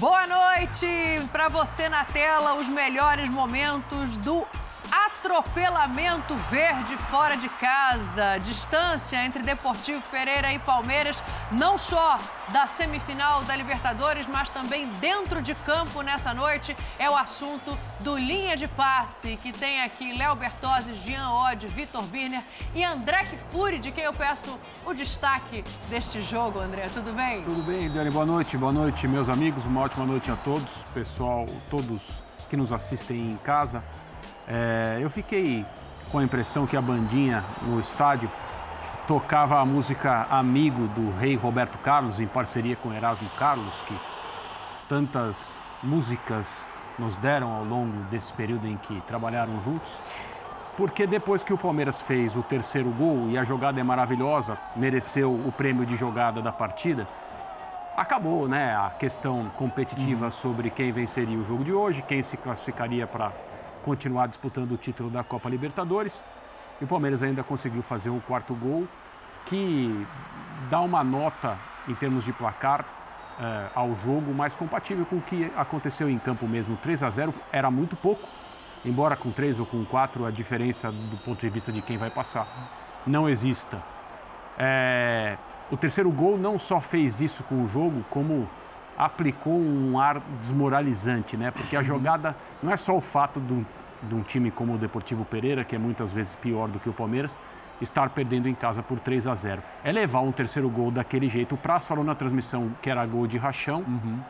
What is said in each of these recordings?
Boa noite para você na tela, os melhores momentos do Atropelamento verde fora de casa. Distância entre Deportivo Pereira e Palmeiras, não só da semifinal da Libertadores, mas também dentro de campo nessa noite, é o assunto do Linha de Passe, que tem aqui Léo Bertozzi, Jean Odd, Vitor Birner e André Kfouri, de quem eu peço o destaque deste jogo, André. Tudo bem? Tudo bem, Dani. Boa noite. Boa noite, meus amigos. Uma ótima noite a todos, pessoal, todos que nos assistem em casa. É, eu fiquei com a impressão que a bandinha no estádio tocava a música Amigo do rei Roberto Carlos, em parceria com Erasmo Carlos, que tantas músicas nos deram ao longo desse período em que trabalharam juntos. Porque depois que o Palmeiras fez o terceiro gol e a jogada é maravilhosa, mereceu o prêmio de jogada da partida, acabou né, a questão competitiva uhum. sobre quem venceria o jogo de hoje, quem se classificaria para continuar disputando o título da Copa Libertadores. E o Palmeiras ainda conseguiu fazer o quarto gol, que dá uma nota em termos de placar eh, ao jogo mais compatível com o que aconteceu em campo mesmo. 3 a 0 era muito pouco, embora com 3 ou com 4 a diferença do ponto de vista de quem vai passar não exista. É, o terceiro gol não só fez isso com o jogo, como aplicou um ar desmoralizante, né? Porque a jogada não é só o fato de um, de um time como o Deportivo Pereira, que é muitas vezes pior do que o Palmeiras, estar perdendo em casa por 3 a 0. É levar um terceiro gol daquele jeito. O Praz falou na transmissão que era gol de rachão. Uhum.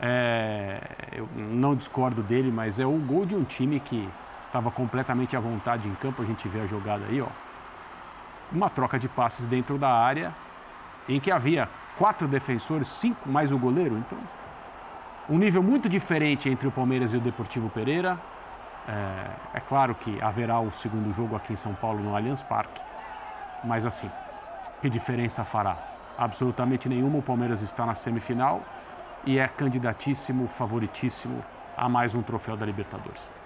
É, eu não discordo dele, mas é o gol de um time que estava completamente à vontade em campo. A gente vê a jogada aí, ó. Uma troca de passes dentro da área em que havia quatro defensores, cinco mais o goleiro. Então, um nível muito diferente entre o Palmeiras e o Deportivo Pereira. É, é, claro que haverá o segundo jogo aqui em São Paulo no Allianz Parque, mas assim, que diferença fará? Absolutamente nenhuma. O Palmeiras está na semifinal e é candidatíssimo, favoritíssimo a mais um troféu da Libertadores.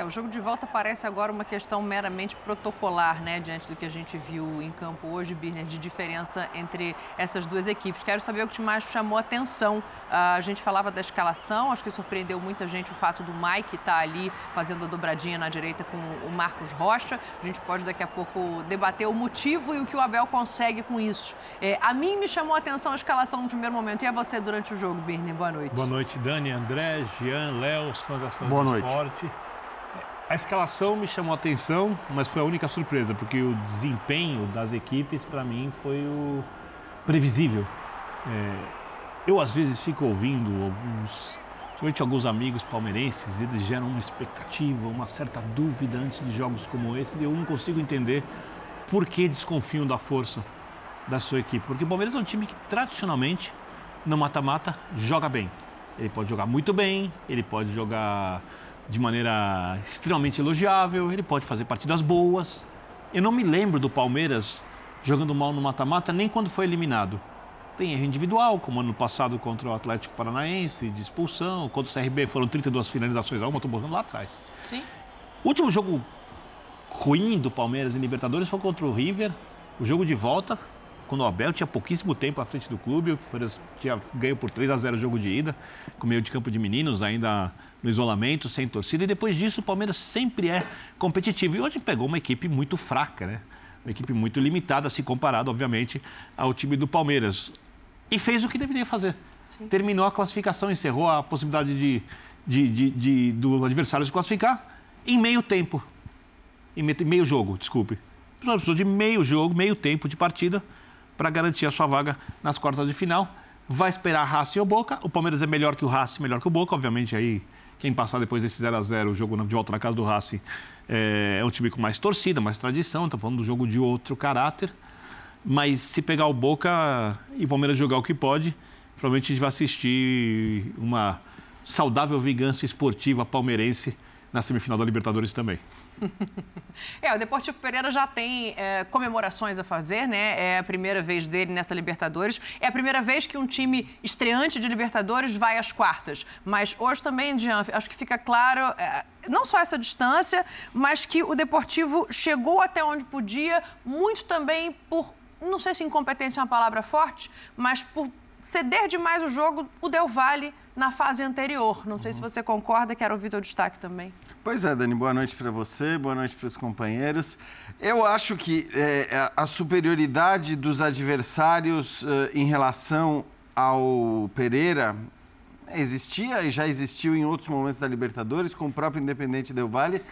É, o jogo de volta parece agora uma questão meramente protocolar, né, diante do que a gente viu em campo hoje, Birner, de diferença entre essas duas equipes. Quero saber o que mais chamou a atenção. Ah, a gente falava da escalação, acho que surpreendeu muita gente o fato do Mike estar tá ali fazendo a dobradinha na direita com o Marcos Rocha. A gente pode daqui a pouco debater o motivo e o que o Abel consegue com isso. É, a mim me chamou a atenção a escalação no primeiro momento e a você durante o jogo, Birner. Boa noite. Boa noite, Dani, André, Jean, Léo, os fãs das fãs Boa do noite. esporte. A escalação me chamou a atenção, mas foi a única surpresa, porque o desempenho das equipes, para mim, foi o previsível. É, eu, às vezes, fico ouvindo alguns, principalmente alguns amigos palmeirenses, eles geram uma expectativa, uma certa dúvida antes de jogos como esses, e eu não consigo entender por que desconfiam da força da sua equipe. Porque o Palmeiras é um time que, tradicionalmente, no mata-mata, joga bem. Ele pode jogar muito bem, ele pode jogar de maneira extremamente elogiável, ele pode fazer partidas boas. Eu não me lembro do Palmeiras jogando mal no mata-mata nem quando foi eliminado. Tem erro individual, como ano passado contra o Atlético Paranaense, de expulsão, contra o CRB foram 32 finalizações a uma, estou botando lá atrás. Sim. O último jogo ruim do Palmeiras em Libertadores foi contra o River, o jogo de volta, quando o Abel tinha pouquíssimo tempo à frente do clube, o Palmeiras tinha ganho por 3 a 0 o jogo de ida, com meio de campo de meninos, ainda no isolamento, sem torcida, e depois disso o Palmeiras sempre é competitivo. E hoje pegou uma equipe muito fraca, né? Uma equipe muito limitada, se comparado, obviamente, ao time do Palmeiras. E fez o que deveria fazer. Sim. Terminou a classificação, encerrou a possibilidade de, de, de, de, do adversário se classificar em meio tempo. Em meio jogo, desculpe. Precisou de meio jogo, meio tempo de partida para garantir a sua vaga nas quartas de final. Vai esperar Racing ou Boca. O Palmeiras é melhor que o Racing, melhor que o Boca, obviamente aí quem passar depois desse 0 a 0 o jogo de volta na casa do Racing, é, é um time com mais torcida, mais tradição. Estamos falando do jogo de outro caráter. Mas se pegar o Boca e o Palmeiras jogar o que pode, provavelmente a gente vai assistir uma saudável vingança esportiva palmeirense na semifinal da Libertadores também. é, o Deportivo Pereira já tem é, comemorações a fazer, né? É a primeira vez dele nessa Libertadores. É a primeira vez que um time estreante de Libertadores vai às quartas. Mas hoje também, Jean, acho que fica claro, é, não só essa distância, mas que o Deportivo chegou até onde podia, muito também por, não sei se incompetência é uma palavra forte, mas por ceder demais o jogo, o Del Valle na fase anterior. Não sei se você concorda, quero ouvir teu destaque também. Pois é, Dani, boa noite para você, boa noite para os companheiros. Eu acho que é, a superioridade dos adversários uh, em relação ao Pereira existia e já existiu em outros momentos da Libertadores, com o próprio Independente Del Valle.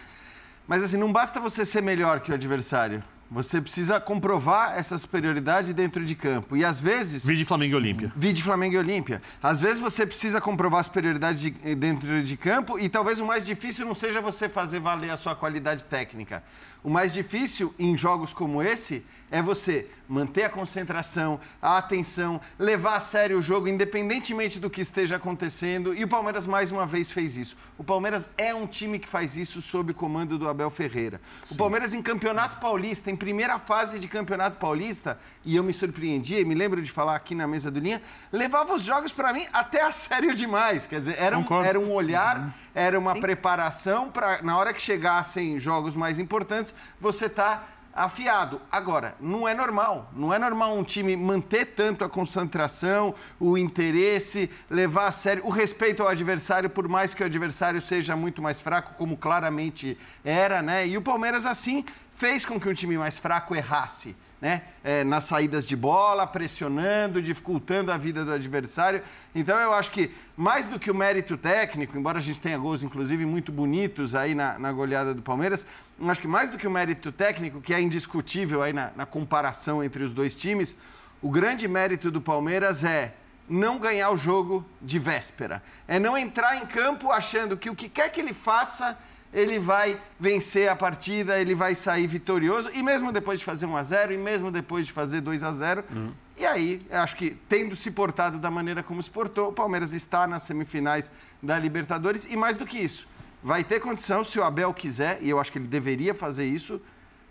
Mas assim, não basta você ser melhor que o adversário. Você precisa comprovar essa superioridade dentro de campo. E às vezes. Vide Flamengo e Olímpia. Vide Flamengo e Olímpia. Às vezes você precisa comprovar a superioridade de, dentro de campo e talvez o mais difícil não seja você fazer valer a sua qualidade técnica. O mais difícil em jogos como esse é você manter a concentração, a atenção, levar a sério o jogo, independentemente do que esteja acontecendo. E o Palmeiras mais uma vez fez isso. O Palmeiras é um time que faz isso sob o comando do Abel Ferreira. Sim. O Palmeiras em Campeonato Paulista, em primeira fase de Campeonato Paulista, e eu me surpreendi, e me lembro de falar aqui na mesa do Linha, levava os jogos para mim até a sério demais. Quer dizer, era um, era um olhar, uhum. era uma Sim. preparação para na hora que chegassem jogos mais importantes, você tá afiado. Agora, não é normal. Não é normal um time manter tanto a concentração, o interesse, levar a sério o respeito ao adversário, por mais que o adversário seja muito mais fraco, como claramente era, né? E o Palmeiras, assim, fez com que um time mais fraco errasse né? É, nas saídas de bola, pressionando, dificultando a vida do adversário. Então eu acho que mais do que o mérito técnico, embora a gente tenha gols, inclusive, muito bonitos aí na, na goleada do Palmeiras, eu acho que mais do que o mérito técnico, que é indiscutível aí na, na comparação entre os dois times, o grande mérito do Palmeiras é não ganhar o jogo de véspera. É não entrar em campo achando que o que quer que ele faça ele vai vencer a partida, ele vai sair vitorioso, e mesmo depois de fazer 1 a 0 e mesmo depois de fazer 2 a 0 uhum. E aí, acho que tendo se portado da maneira como se portou, o Palmeiras está nas semifinais da Libertadores, e mais do que isso, vai ter condição, se o Abel quiser, e eu acho que ele deveria fazer isso,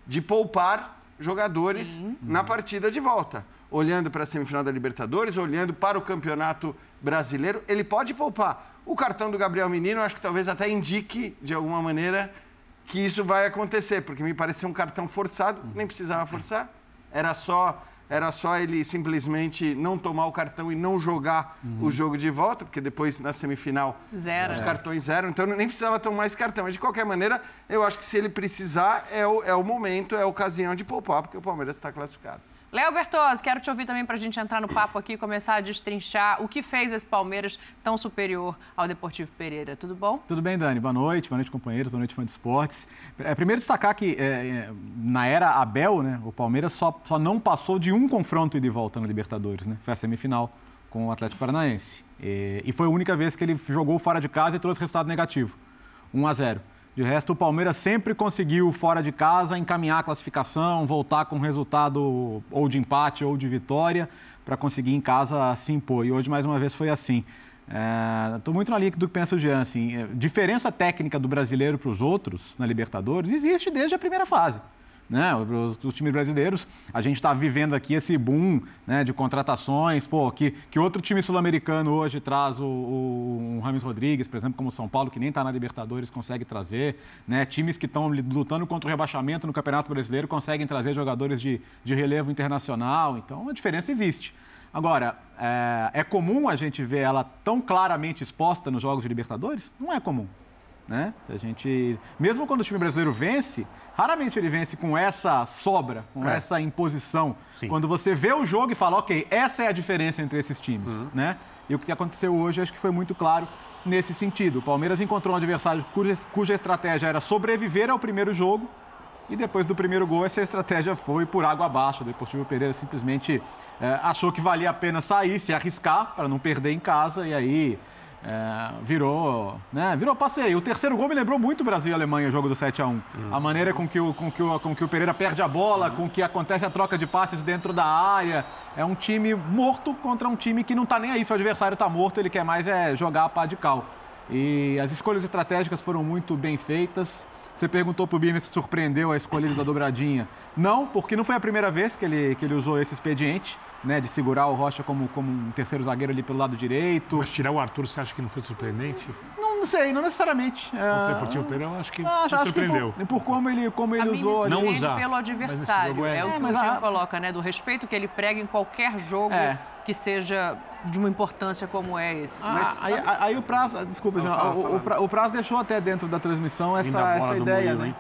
de poupar jogadores Sim. na partida de volta. Olhando para a semifinal da Libertadores, olhando para o Campeonato Brasileiro, ele pode poupar o cartão do Gabriel Menino, acho que talvez até indique, de alguma maneira, que isso vai acontecer, porque me pareceu um cartão forçado, nem precisava forçar, era só era só ele simplesmente não tomar o cartão e não jogar uhum. o jogo de volta, porque depois na semifinal zero. os cartões zero, então nem precisava tomar esse cartão. Mas de qualquer maneira, eu acho que se ele precisar, é o, é o momento, é a ocasião de poupar, porque o Palmeiras está classificado. Léo Bertozzi, quero te ouvir também para a gente entrar no papo aqui e começar a destrinchar o que fez esse Palmeiras tão superior ao Deportivo Pereira. Tudo bom? Tudo bem, Dani. Boa noite, boa noite, companheiros, boa noite, fã de esportes. É, primeiro destacar que é, é, na era Abel, né, o Palmeiras só, só não passou de um confronto de volta na Libertadores, né? Foi a semifinal com o Atlético Paranaense. E, e foi a única vez que ele jogou fora de casa e trouxe resultado negativo. 1 a 0. De resto, o Palmeiras sempre conseguiu, fora de casa, encaminhar a classificação, voltar com resultado ou de empate ou de vitória, para conseguir em casa se impor. E hoje, mais uma vez, foi assim. Estou é, muito na linha do que pensa o Jean. Assim, é, diferença técnica do brasileiro para os outros na Libertadores existe desde a primeira fase né? Os, os times brasileiros, a gente está vivendo aqui esse boom né, de contratações, pô, que, que outro time sul-americano hoje traz o, o, o Rodrigues, por exemplo, como o São Paulo, que nem está na Libertadores, consegue trazer, né? Times que estão lutando contra o rebaixamento no Campeonato Brasileiro conseguem trazer jogadores de, de relevo internacional, então a diferença existe. Agora, é, é comum a gente ver ela tão claramente exposta nos Jogos de Libertadores? Não é comum. Né? Se a gente, mesmo quando o time brasileiro vence, raramente ele vence com essa sobra, com é. essa imposição. Sim. Quando você vê o jogo e fala, ok, essa é a diferença entre esses times, uhum. né? E o que aconteceu hoje acho que foi muito claro nesse sentido. O Palmeiras encontrou um adversário cuja, cuja estratégia era sobreviver ao primeiro jogo e depois do primeiro gol, essa estratégia foi por água abaixo. O Deportivo Pereira simplesmente é, achou que valia a pena sair, se arriscar para não perder em casa e aí é, virou, né, virou passeio. O terceiro gol me lembrou muito Brasil e Alemanha, o jogo do 7 a 1 uhum. A maneira com que, o, com, que o, com que o Pereira perde a bola, uhum. com que acontece a troca de passes dentro da área. É um time morto contra um time que não está nem aí. Se o adversário está morto, ele quer mais é jogar a pá de cal. E as escolhas estratégicas foram muito bem feitas. Você perguntou para o se surpreendeu a escolha da dobradinha. Não, porque não foi a primeira vez que ele, que ele usou esse expediente, né? De segurar o Rocha como, como um terceiro zagueiro ali pelo lado direito. Mas tirar o Arthur, você acha que não foi surpreendente? Não, sei, não necessariamente. O Deportivo Pereira, eu acho que Ah, acho, acho que surpreendeu. por, por como ele, como A ele me usou. Não surpreende usar. pelo adversário. é- É, o É, que mas o Jean a- coloca, né? Do respeito que ele prega em qualquer jogo É. que seja de uma importância como é esse. Ah, Mas aí, aí o Praz, desculpa, Jean, fala, o, fala. o, Pra- o Praz deixou até dentro da transmissão essa, essa ideia, Murilo, né? hein?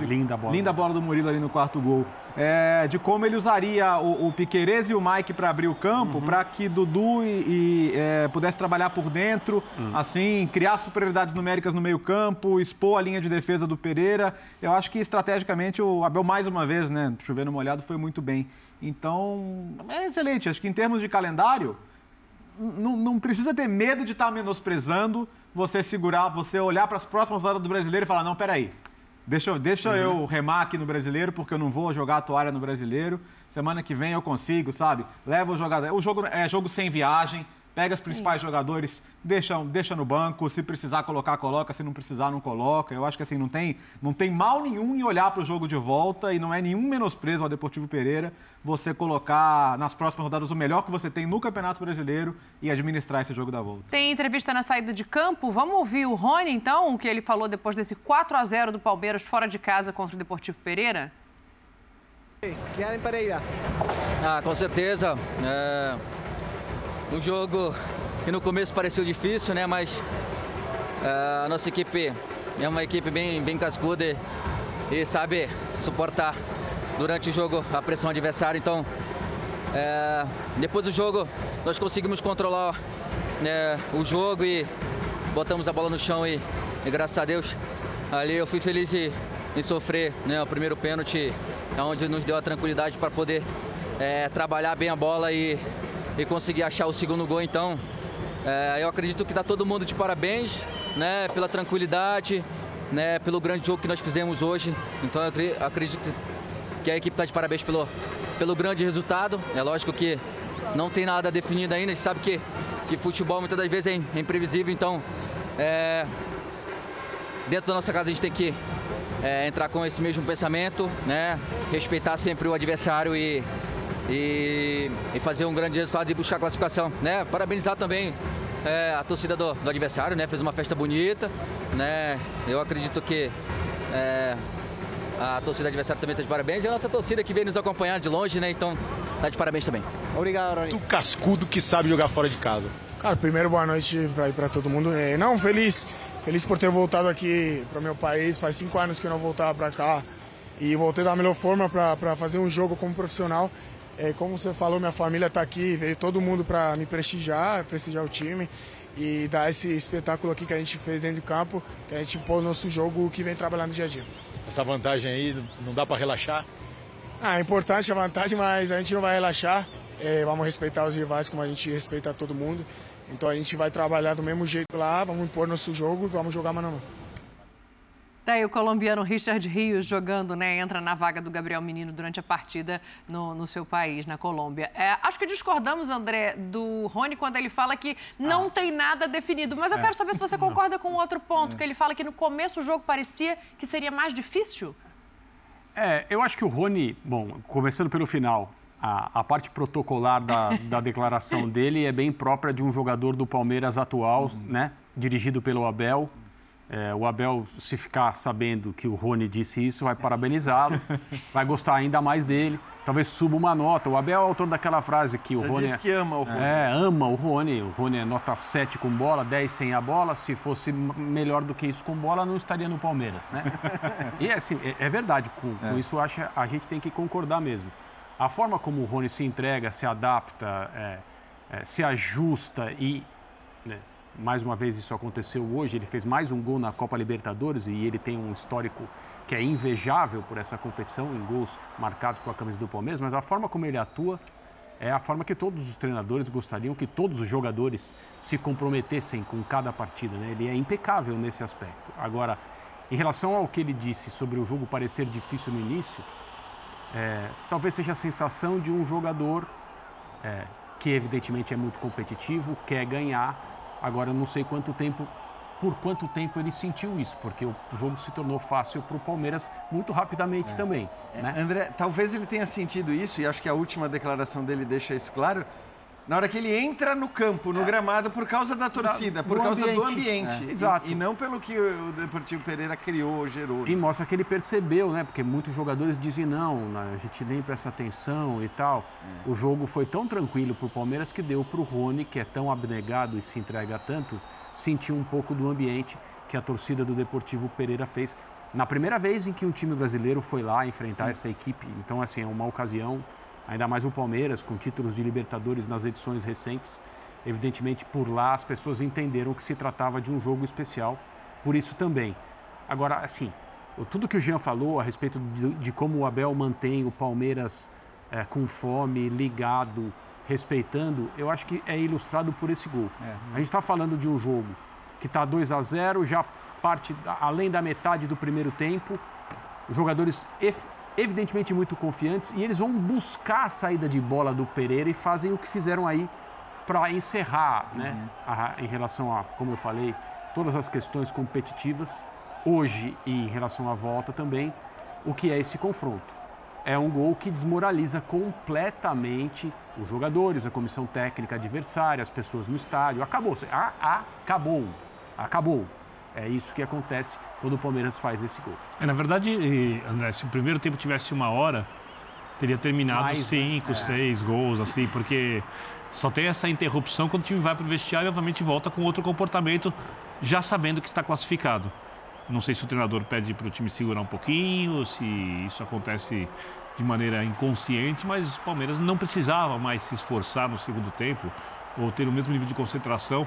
Linda bola. Linda bola do Murilo ali no quarto gol. É, de como ele usaria o, o Piquerez e o Mike para abrir o campo, para que Dudu e, e, é, pudesse trabalhar por dentro, assim, criar superioridades numéricas no meio-campo, expor a linha de defesa do Pereira. Eu acho que estrategicamente o Abel, mais uma vez, né, chovendo molhado, foi muito bem. Então, é excelente. Acho que em termos de calendário, não, não precisa ter medo de estar menosprezando, você segurar, você olhar para as próximas horas do brasileiro e falar: não, peraí, deixa, eu- deixa eu remar aqui no brasileiro, porque eu não vou jogar a toalha no brasileiro. Semana que vem eu consigo, sabe? Leva o jogador. O jogo é jogo sem viagem. Pega os principais jogadores, deixa, deixa no banco. Se precisar colocar, coloca. Se não precisar, não coloca. Eu acho que assim, não tem, não tem mal nenhum em olhar para o jogo de volta e não é nenhum menosprezo ao Deportivo Pereira você colocar nas próximas rodadas o melhor que você tem no Campeonato Brasileiro e administrar esse jogo da volta. Tem entrevista na saída de campo. Vamos ouvir o Rony, então, o que ele falou depois desse 4 a 0 do Palmeiras fora de casa contra o Deportivo Pereira? Yaren Pereira. Ah, com certeza. É um jogo que no começo pareceu difícil, né? Mas é, a nossa equipe é uma equipe bem, bem cascuda e, e sabe suportar durante o jogo a pressão adversária. Então, é, depois do jogo, nós conseguimos controlar né, o jogo e botamos a bola no chão e, e graças a Deus ali eu fui feliz em, em sofrer né, o primeiro pênalti, onde nos deu a tranquilidade para poder é, trabalhar bem a bola e, e conseguir achar o segundo gol. Então, é, eu acredito que está todo mundo de parabéns né, pela tranquilidade, né, pelo grande jogo que nós fizemos hoje. Então, eu acre- acredito que a equipe está de parabéns pelo, pelo grande resultado. É lógico que não tem nada definido ainda, a gente sabe que, que futebol muitas das vezes é é imprevisível, então é, dentro da nossa casa a gente tem que é, entrar com esse mesmo pensamento, né? respeitar sempre o adversário e, e, e fazer um grande resultado e buscar a classificação. Né? Parabenizar também é, a torcida do, do adversário, né? fez uma festa bonita. Né? Eu acredito que é, a torcida adversária também está de parabéns. E a nossa torcida que veio nos acompanhar de longe, né? Então está de parabéns também. Obrigado, Rony. muito cascudo que sabe jogar fora de casa. Cara, primeiro boa noite pra, pra todo mundo. É, não, feliz. Feliz por ter voltado aqui pro meu país. Faz cinco anos que eu não voltava pra cá. E voltei da melhor forma pra fazer um jogo como profissional. É, como você falou, minha família tá aqui. Veio todo mundo pra me prestigiar, prestigiar o time. E dar esse espetáculo aqui que a gente fez dentro de campo. Que a gente pôr no nosso jogo que vem trabalhando dia a dia. Essa vantagem aí não dá para relaxar. Ah, é importante a vantagem, mas a gente não vai relaxar. É, vamos respeitar os rivais como a gente respeita todo mundo. Então a gente vai trabalhar do mesmo jeito lá, vamos impor nosso jogo e vamos jogar mano a mano. Tá o colombiano Richard Rios jogando, né? Entra na vaga do Gabriel Menino durante a partida no, no seu país, na Colômbia. É, acho que discordamos, André, do Rony quando ele fala que não tem nada definido. Mas eu quero saber se você concorda com outro ponto, que ele fala que no começo o jogo parecia que seria mais difícil. É, eu acho que o Rony, bom, começando pelo final, a, a parte protocolar da, da declaração dele é bem própria de um jogador do Palmeiras atual, né? Dirigido pelo Abel. É, o Abel, se ficar sabendo que o Rony disse isso, vai parabenizá-lo, vai gostar ainda mais dele. Talvez suba uma nota. O Abel é autor daquela frase que o Já Rony. disse que ama o Rony. É, ama o Rony. O Rony é nota 7 com bola, 10 sem a bola. Se fosse melhor do que isso com bola, não estaria no Palmeiras, né? e assim, é, é verdade, com, com isso acho, a gente tem que concordar mesmo. A forma como o Rony se entrega, se adapta, é, é, se ajusta e. né, mais uma vez isso aconteceu hoje, ele fez mais um gol na Copa Libertadores e ele tem um histórico que é invejável por essa competição, em gols marcados com a camisa do Palmeiras, mas a forma como ele atua é a forma que todos os treinadores gostariam que todos os jogadores se comprometessem com cada partida. Né? Ele é impecável nesse aspecto. Agora, em relação ao que ele disse sobre o jogo parecer difícil no início, é, talvez seja a sensação de um jogador é, que evidentemente é muito competitivo, quer ganhar. Agora, eu não sei quanto tempo, por quanto tempo ele sentiu isso, porque o jogo se tornou fácil para o Palmeiras muito rapidamente também. Né? André, talvez ele tenha sentido isso, e acho que a última declaração dele deixa isso claro, Na hora que ele entra no campo, no gramado, por causa da torcida, por do causa do ambiente. ambiente. É, E- exato. E, não pelo que o Deportivo Pereira criou, gerou. E mostra que ele percebeu, né? Porque muitos jogadores dizem não, né, a gente nem presta atenção e tal. O jogo foi tão tranquilo pro Palmeiras que deu pro Rony, que é tão abnegado e se entrega tanto, sentir um pouco do ambiente que a torcida do Deportivo Pereira fez. Na primeira vez em que um time brasileiro foi lá enfrentar essa equipe. Então, assim, é uma ocasião, ainda mais o Palmeiras, com títulos de Libertadores nas edições recentes. Evidentemente, por lá as pessoas entenderam que se tratava de um jogo especial. Por isso também. Agora, assim, o- tudo que o Jean falou a respeito de, de como o Abel mantém o Palmeiras eh, com fome, ligado, respeitando, eu acho que é ilustrado por esse gol. A gente está falando de um jogo que está 2 a 0 já parte além da metade do primeiro tempo, os jogadores evidentemente muito confiantes e eles vão buscar a saída de bola do Pereira e fazem o que fizeram aí para encerrar, né, a- em relação a, como eu falei, todas as questões competitivas, hoje e em relação à volta também, o que é esse confronto. É um gol que desmoraliza completamente os jogadores, a comissão técnica adversária, as pessoas no estádio. Acabou, acabou, acabou. É isso que acontece quando o Palmeiras faz esse gol. É, na verdade, André, se o primeiro tempo tivesse uma hora, teria terminado Mais, né? cinco, É. seis gols, assim, porque só tem essa interrupção quando o time vai para o vestiário e, obviamente, volta com outro comportamento, já sabendo que está classificado. Não sei se o treinador pede para o time segurar um pouquinho, se isso acontece de maneira inconsciente, mas o Palmeiras não precisava mais se esforçar no segundo tempo ou ter o mesmo nível de concentração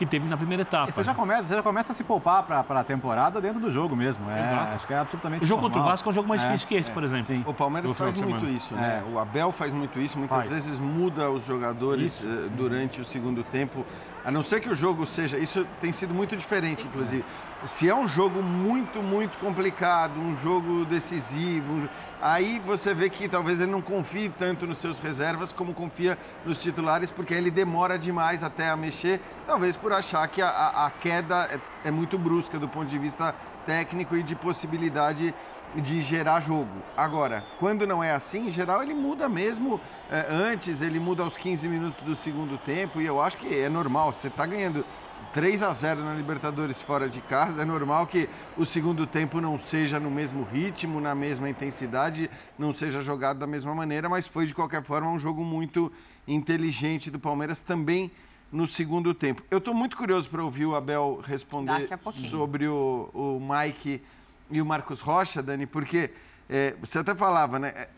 que teve na primeira etapa. E você já começa, você já começa a se poupar para a temporada dentro do jogo mesmo. É, Exato. acho que é absolutamente O jogo contra o normal. Vasco é um jogo mais difícil que esse, por exemplo. Sim. O Palmeiras faz muito isso, né? O Abel faz muito isso. Muitas Faz. vezes muda os jogadores eh, durante o segundo tempo. A não ser que o jogo seja. Isso tem sido muito diferente, inclusive. Se é um jogo muito, muito complicado, um jogo decisivo, aí você vê que talvez ele não confie tanto nos seus reservas como confia nos titulares, porque ele demora demais até a mexer, talvez por achar que a, a- queda é, é muito brusca do ponto de vista técnico e de possibilidade de gerar jogo. Agora, quando não é assim, em geral ele muda mesmo eh, antes, ele muda aos 15 minutos do segundo tempo e eu acho que é normal. Você está ganhando 3 a 0 na Libertadores fora de casa, é normal que o segundo tempo não seja no mesmo ritmo, na mesma intensidade, não seja jogado da mesma maneira, mas foi de qualquer forma um jogo muito inteligente do Palmeiras também no segundo tempo. Eu estou muito curioso para ouvir o Abel responder sobre o, o Mike e o Marcos Rocha, Dani, porque é, você até falava, né? é,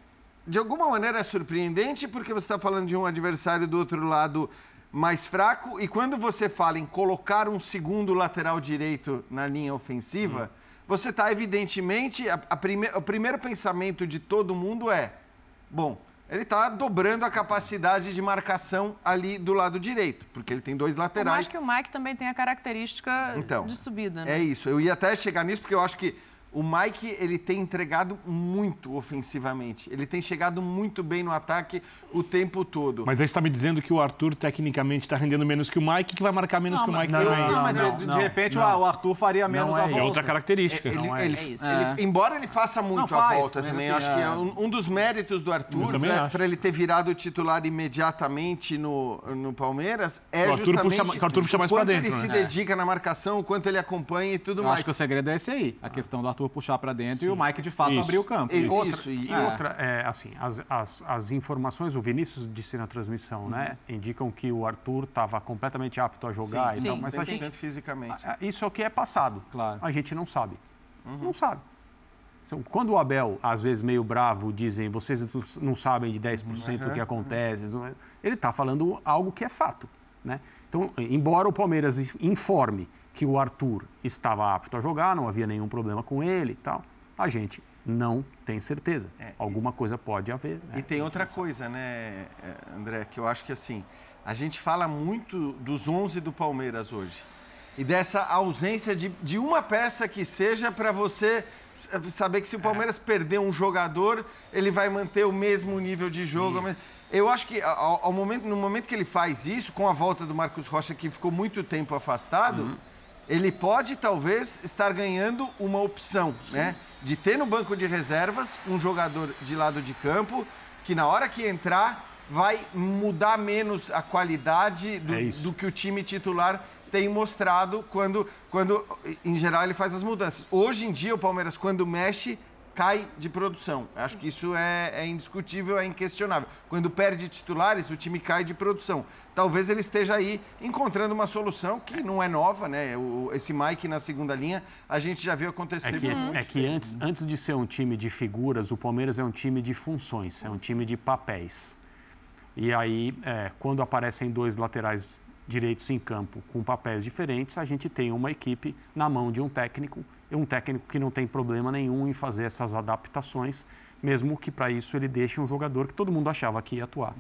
De alguma maneira é surpreendente porque você está falando de um adversário do outro lado mais fraco e quando você fala em colocar um segundo lateral direito na linha ofensiva, você está evidentemente a, a prime, o primeiro pensamento de todo mundo é, bom, ele está dobrando a capacidade de marcação ali do lado direito, porque ele tem dois Por mais laterais. que o Mike também tem a característica Então, de subida, né? É isso. Eu ia até chegar nisso porque eu acho que o Mike ele tem entregado muito ofensivamente. Ele tem chegado muito bem no ataque o tempo todo. Mas aí você está me dizendo que o Arthur tecnicamente está rendendo menos que o Mike, que vai marcar menos que o Mike Não, também. não, mas de- não, de, não, repente não. o Arthur faria menos é a isso. É volta. outra característica. Ele, Não é ele- isso. ele- embora ele faça muito Não, a faz, volta mas também, assim, acho que é- é um, um dos méritos do Arthur para ele ter virado titular imediatamente no, no Palmeiras é O Arthur justamente puxa- o Arthur puxa mais quanto dentro, ele se né? dedica na marcação, o quanto ele acompanha e tudo Eu mais. acho que o segredo é esse aí. A questão do Arthur puxar para dentro e o Mike de fato Isso. abrir o campo. E- Outra, Isso, e- e é. outra, é, assim, as, as, as informações, o Vinícius disse na transmissão, né? Indicam que o Arthur estava completamente apto a jogar e Sim, tal, sim, mas a sim. gente, fisicamente. Isso é o que é passado. Claro. A gente não sabe. Não sabe. Então, Quando o Abel, às vezes meio bravo, dizem vocês não sabem de 10% do que acontece, ele está falando algo que é fato. Né? Então, embora o Palmeiras informe que o Arthur estava apto a jogar, não havia nenhum problema com ele e tal, a gente não tem certeza. Alguma coisa pode haver. né? E tem outra coisa, né, eh, André, que eu acho que assim, a gente fala muito dos 11 do Palmeiras hoje. E dessa ausência de, de uma peça que seja para você s- saber que se o Palmeiras perder um jogador, ele vai manter o mesmo nível de jogo. Eu acho que ao, ao momento, no momento que ele faz isso, com a volta do Marcos Rocha, que ficou muito tempo afastado, ele pode talvez estar ganhando uma opção, né? De ter no banco de reservas um jogador de lado de campo que na hora que entrar vai mudar menos a qualidade do, É do que o time titular tem mostrado quando, quando, em geral, ele faz as mudanças. Hoje em dia, o Palmeiras, quando mexe, cai de produção. Acho que isso é, é indiscutível, é inquestionável. Quando perde titulares, o time cai de produção. Talvez ele esteja aí encontrando uma solução que não é nova, né? O- esse Mike na segunda linha, a gente já viu acontecer. É que, por- é que antes, antes de ser um time de figuras, o Palmeiras é um time de funções, é um time de papéis. E aí, é, quando aparecem dois laterais direitos em campo com papéis diferentes, a gente tem uma equipe na mão de um técnico, um técnico que não tem problema nenhum em fazer essas adaptações, mesmo que para isso ele deixe um jogador que todo mundo achava que ia atuar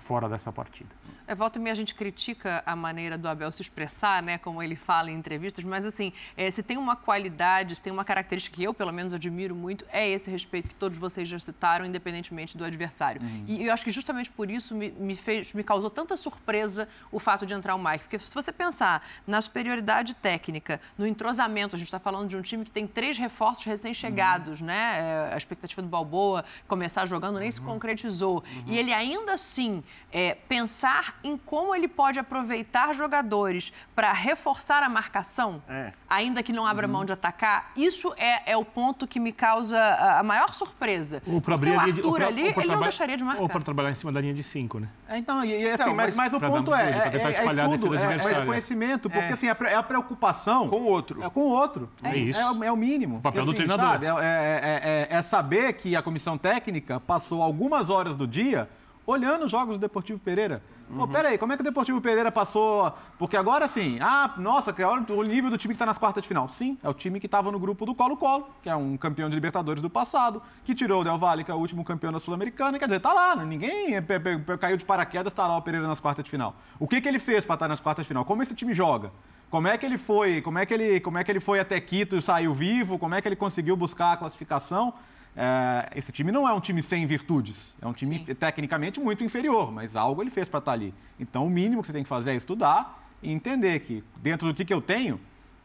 fora dessa partida. É, volta e meia a gente critica a maneira do Abel se expressar, né? Como ele fala em entrevistas, mas assim, é, se tem uma qualidade, se tem uma característica que eu, pelo menos, admiro muito, é esse respeito que todos vocês já citaram, independentemente do adversário. E eu acho que justamente por isso me, me fez, me causou tanta surpresa o fato de entrar o Mike. Porque se você pensar na superioridade técnica, no entrosamento, a gente está falando de um time que tem três reforços recém-chegados, né? É, a expectativa do Balboa começar jogando nem se concretizou. E ele ainda assim é, pensar em como ele pode aproveitar jogadores para reforçar a marcação, É. ainda que não abra mão de atacar, isso é, é o ponto que me causa a, maior surpresa. Ou para Porque abrir o a linha de- ou Arthur pra- ali, ou pra ele não deixaria de marcar. Ou para trabalhar em cima da linha de 5, né? É, Então, e, e assim, Então, mas, mas mas o ponto é, é, é, é a estudo, é, é conhecimento, porque assim, é, é a preocupação Com o outro. É com o outro. É isso. É, o- é o mínimo. O papel do Porque, treinador. sabe, é, é- é- é saber que a comissão técnica passou algumas horas do dia olhando os jogos do Deportivo Pereira. Pô, peraí, como é que o Deportivo Pereira passou? Porque agora sim, ah, nossa, que olha o nível do time que está nas quartas de final. Sim, é o time que estava no grupo do Colo-Colo, que é um campeão de Libertadores do passado, que tirou o Del Valle, que é o último campeão da Sul-Americana. Quer dizer, tá lá, ninguém pe- caiu de paraquedas, tá lá o Pereira nas quartas de final. O que, que ele fez para estar nas quartas de final? Como esse time joga? Como é que ele foi? Como é que ele, como é que ele foi até Quito e saiu vivo? Como é que ele conseguiu buscar a classificação? É, esse time não é um time sem virtudes, é um time tecnicamente muito inferior, mas algo ele fez para estar ali. Então, o mínimo que você tem que fazer é estudar e entender que dentro do que, que eu tenho,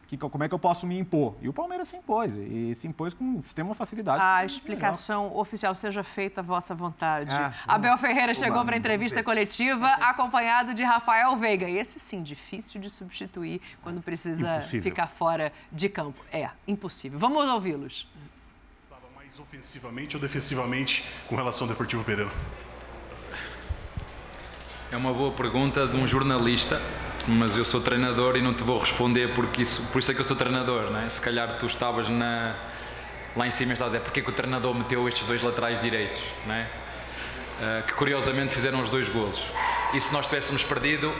que, como é que eu posso me impor. E o Palmeiras se impôs, e se impôs com extrema facilidade. A explicação oficial seja feita à vossa vontade. Ah, Abel Ferreira chegou para a entrevista coletiva acompanhado de Rafael Veiga. E esse sim, difícil de substituir quando precisa Impossível. ficar fora de campo. É, impossível. Vamos ouvi-los. Ofensivamente ou defensivamente com relação ao Deportivo Pereira? É uma boa pergunta de um jornalista, mas eu sou treinador e não te vou responder porque isso, por isso é que eu sou treinador, não é? Se calhar tu estavas na, lá em cima e estavas a dizer porque é que o treinador meteu estes dois laterais direitos, não é? Ah, que curiosamente fizeram os dois golos. E se nós tivéssemos perdido,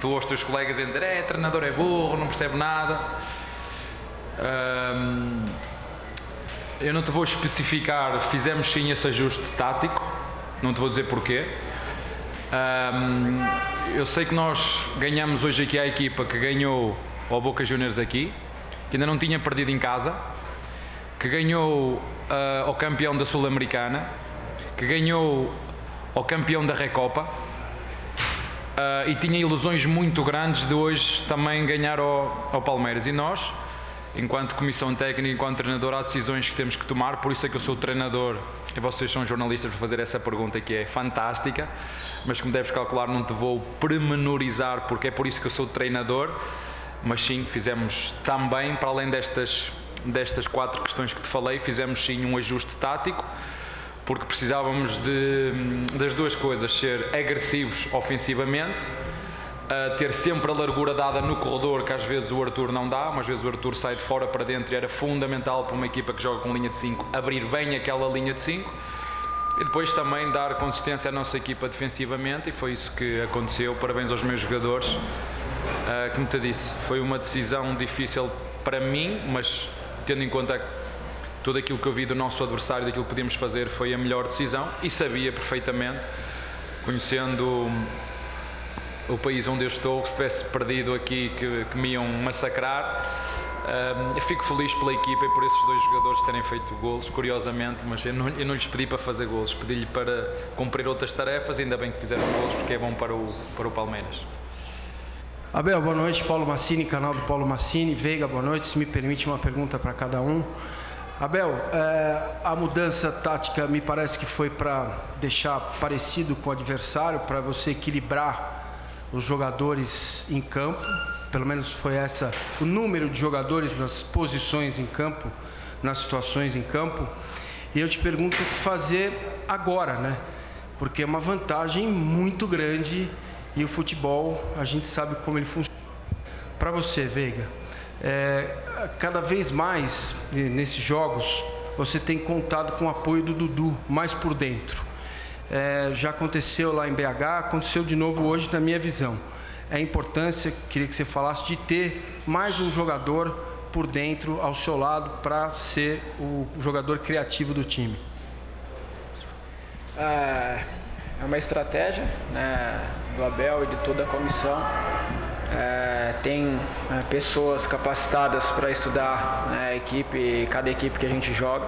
tu ou os teus colegas iam dizer é, treinador é burro, não percebe nada. Ahm, eu não te vou especificar, fizemos sim esse ajuste tático, não te vou dizer porquê. Ahm, eu sei que nós ganhamos hoje aqui a equipa que ganhou ao Boca Juniors aqui, que ainda não tinha perdido em casa, que ganhou ah, ao campeão da Sul-Americana, que ganhou ao campeão da Recopa ah, e tinha ilusões muito grandes de hoje também ganhar ao, ao Palmeiras. E nós, enquanto comissão técnica, enquanto treinador, há decisões que temos que tomar, por isso é que eu sou treinador. E vocês são jornalistas para fazer essa pergunta que é fantástica, mas como deves calcular não te vou pormenorizar porque é por isso que eu sou treinador, mas sim, fizemos também, para além destas, destas quatro questões que te falei, fizemos sim um ajuste tático, porque precisávamos de, das duas coisas, ser agressivos ofensivamente, a ter sempre a largura dada no corredor, que às vezes o Arthur não dá, mas às vezes o Arthur sai de fora para dentro e era fundamental para uma equipa que joga com linha de 5 abrir bem aquela linha de 5 e depois também dar consistência à nossa equipa defensivamente e foi isso que aconteceu. Parabéns aos meus jogadores. Ah, como te disse, foi uma decisão difícil para mim, mas tendo em conta tudo aquilo que eu vi do nosso adversário, daquilo que podíamos fazer, foi a melhor decisão e sabia perfeitamente, conhecendo o país onde eu estou, que se tivesse perdido aqui, que, que me iam massacrar. Eu fico feliz pela equipa e por esses dois jogadores terem feito golos, curiosamente, mas eu não, eu não lhes pedi para fazer golos, pedi-lhe para cumprir outras tarefas, ainda bem que fizeram golos, porque é bom para o, para o Palmeiras. Abel, boa noite. Paulo Massini, canal do Paulo Massini. Veiga, boa noite. Se me permite uma pergunta para cada um. Abel, é, a mudança tática me parece que foi para deixar parecido com o adversário, para você equilibrar os jogadores em campo. Pelo menos foi essa o número de jogadores nas posições em campo, nas situações em campo. E eu te pergunto o que fazer agora, né? Porque é uma vantagem muito grande e o futebol a gente sabe como ele funciona. Para você, Veiga, é, cada vez mais nesses jogos você tem contado com o apoio do Dudu mais por dentro. É, já aconteceu lá em BH, aconteceu de novo hoje na minha visão. É a importância, queria que você falasse, de ter mais um jogador por dentro ao seu lado para ser o jogador criativo do time. É, é uma estratégia né, do Abel e de toda a comissão é, tem é, pessoas capacitadas para estudar né, a equipe, cada equipe que a gente joga.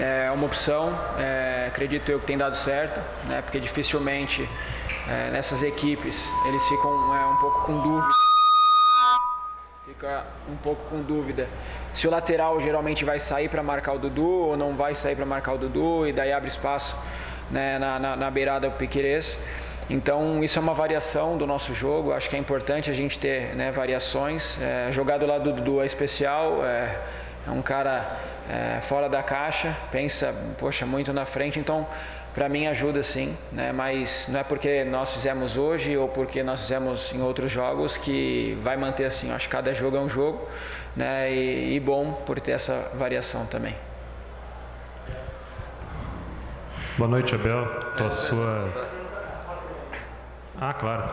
É uma opção, é, acredito eu que tem dado certo, né, porque dificilmente é, nessas equipes eles ficam é, um pouco com dúvida. Fica um pouco com dúvida se o lateral geralmente vai sair para marcar o Dudu ou não vai sair para marcar o Dudu e daí abre espaço né, na, na, na beirada do Piquerez. Então, isso é uma variação do nosso jogo. Acho que é importante a gente ter né, variações. É, jogar do lado do Dudu é especial. É, é um cara é, fora da caixa, pensa, poxa, muito na frente. Então, para mim ajuda sim, né? Mas não é porque nós fizemos hoje ou porque nós fizemos em outros jogos que vai manter assim. Acho que cada jogo é um jogo, né? E, e bom por ter essa variação também. Boa noite, Abel. Tua sua ah, claro.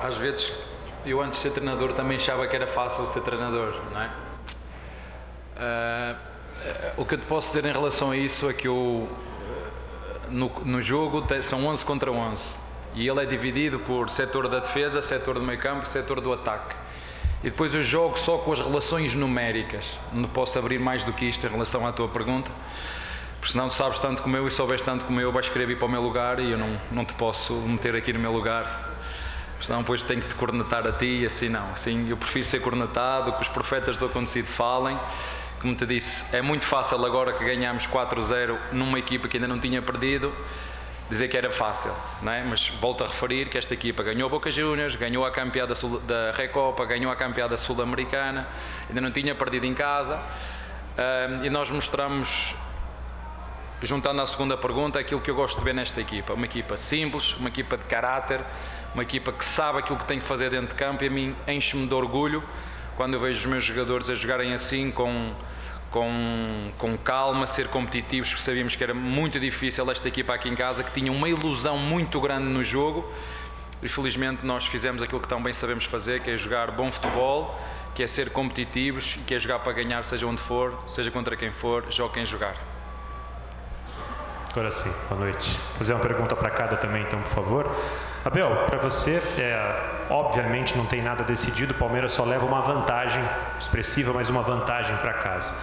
Às vezes, eu antes de ser treinador também achava que era fácil ser treinador, não é? Uh, o que eu te posso dizer em relação a isso é que eu, no, no jogo são 11 contra 11 e ele é dividido por setor da defesa, setor do meio campo setor do ataque. E depois eu jogo só com as relações numéricas. Não posso abrir mais do que isto em relação à tua pergunta. Porque senão sabes tanto como eu e souberes tanto como eu, vais querer vir para o meu lugar e eu não, não te posso meter aqui no meu lugar. Senão depois tenho que te cornetar a ti assim não. Assim, eu prefiro ser cornetado, que os profetas do acontecido falem. Como te disse, é muito fácil agora que ganhamos 4-0 numa equipa que ainda não tinha perdido, dizer que era fácil, não é? mas volto a referir que esta equipa ganhou Boca Juniors, ganhou a campeada da Recopa, ganhou a campeada sul-americana, ainda não tinha perdido em casa e nós mostramos juntando à segunda pergunta, aquilo que eu gosto de ver nesta equipa. Uma equipa simples, uma equipa de caráter, uma equipa que sabe aquilo que tem que fazer dentro de campo e a mim enche-me de orgulho quando eu vejo os meus jogadores a jogarem assim com, com, com calma, ser competitivos, porque sabíamos que era muito difícil esta equipa aqui em casa, que tinha uma ilusão muito grande no jogo e felizmente nós fizemos aquilo que tão bem sabemos fazer, que é jogar bom futebol, que é ser competitivos e que é jogar para ganhar, seja onde for, seja contra quem for, jogue quem jogar. Agora sim, boa noite. Vou fazer uma pergunta para cada também, então, por favor. Abel, para você, é, obviamente não tem nada decidido, o Palmeiras só leva uma vantagem expressiva, mas uma vantagem para casa.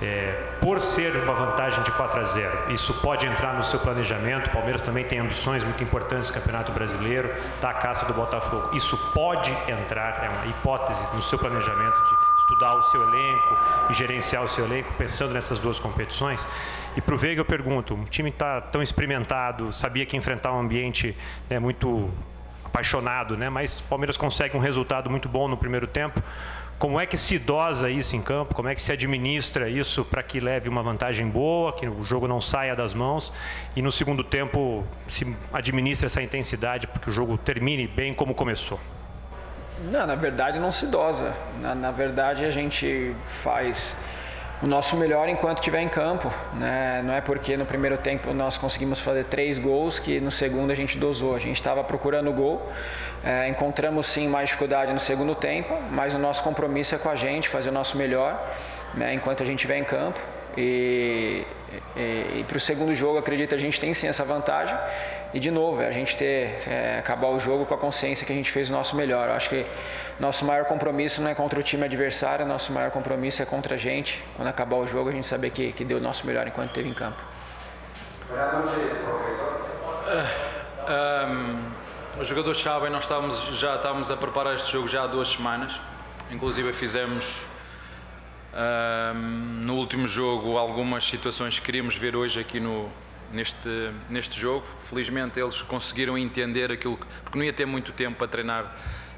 É, por ser uma vantagem de 4 a 0, isso pode entrar no seu planejamento. O Palmeiras também tem ambições muito importantes no Campeonato Brasileiro, da tá caça do Botafogo. Isso pode entrar, é uma hipótese no seu planejamento de estudar o seu elenco e gerenciar o seu elenco, pensando nessas duas competições. E para o Veiga eu pergunto, o time está tão experimentado, sabia que enfrentar um ambiente né, muito apaixonado, né, mas Palmeiras consegue um resultado muito bom no primeiro tempo. Como é que se dosa isso em campo? Como é que se administra isso para que leve uma vantagem boa, que o jogo não saia das mãos e no segundo tempo se administra essa intensidade para que o jogo termine bem como começou? Não, na verdade não se dosa. Na, na verdade a gente faz o nosso melhor enquanto estiver em campo. Né? Não é porque no primeiro tempo nós conseguimos fazer três gols que no segundo a gente dosou. A gente estava procurando gol, é, encontramos sim mais dificuldade no segundo tempo, mas o nosso compromisso é com a gente, fazer o nosso melhor né? enquanto a gente estiver em campo. E, e, e para o segundo jogo, acredito a gente tem sim essa vantagem. E de novo, é a gente ter é, acabar o jogo com a consciência que a gente fez o nosso melhor. Eu acho que nosso maior compromisso não é contra o time adversário, nosso maior compromisso é contra a gente. Quando acabar o jogo, a gente saber que, que deu o nosso melhor enquanto esteve em campo. Uh, um, os jogadores sabem, nós estávamos, já estávamos a preparar este jogo já há duas semanas. Inclusive fizemos Um, no último jogo, algumas situações que queríamos ver hoje aqui no, neste, neste jogo. Felizmente eles conseguiram entender aquilo, porque não ia ter muito tempo para treinar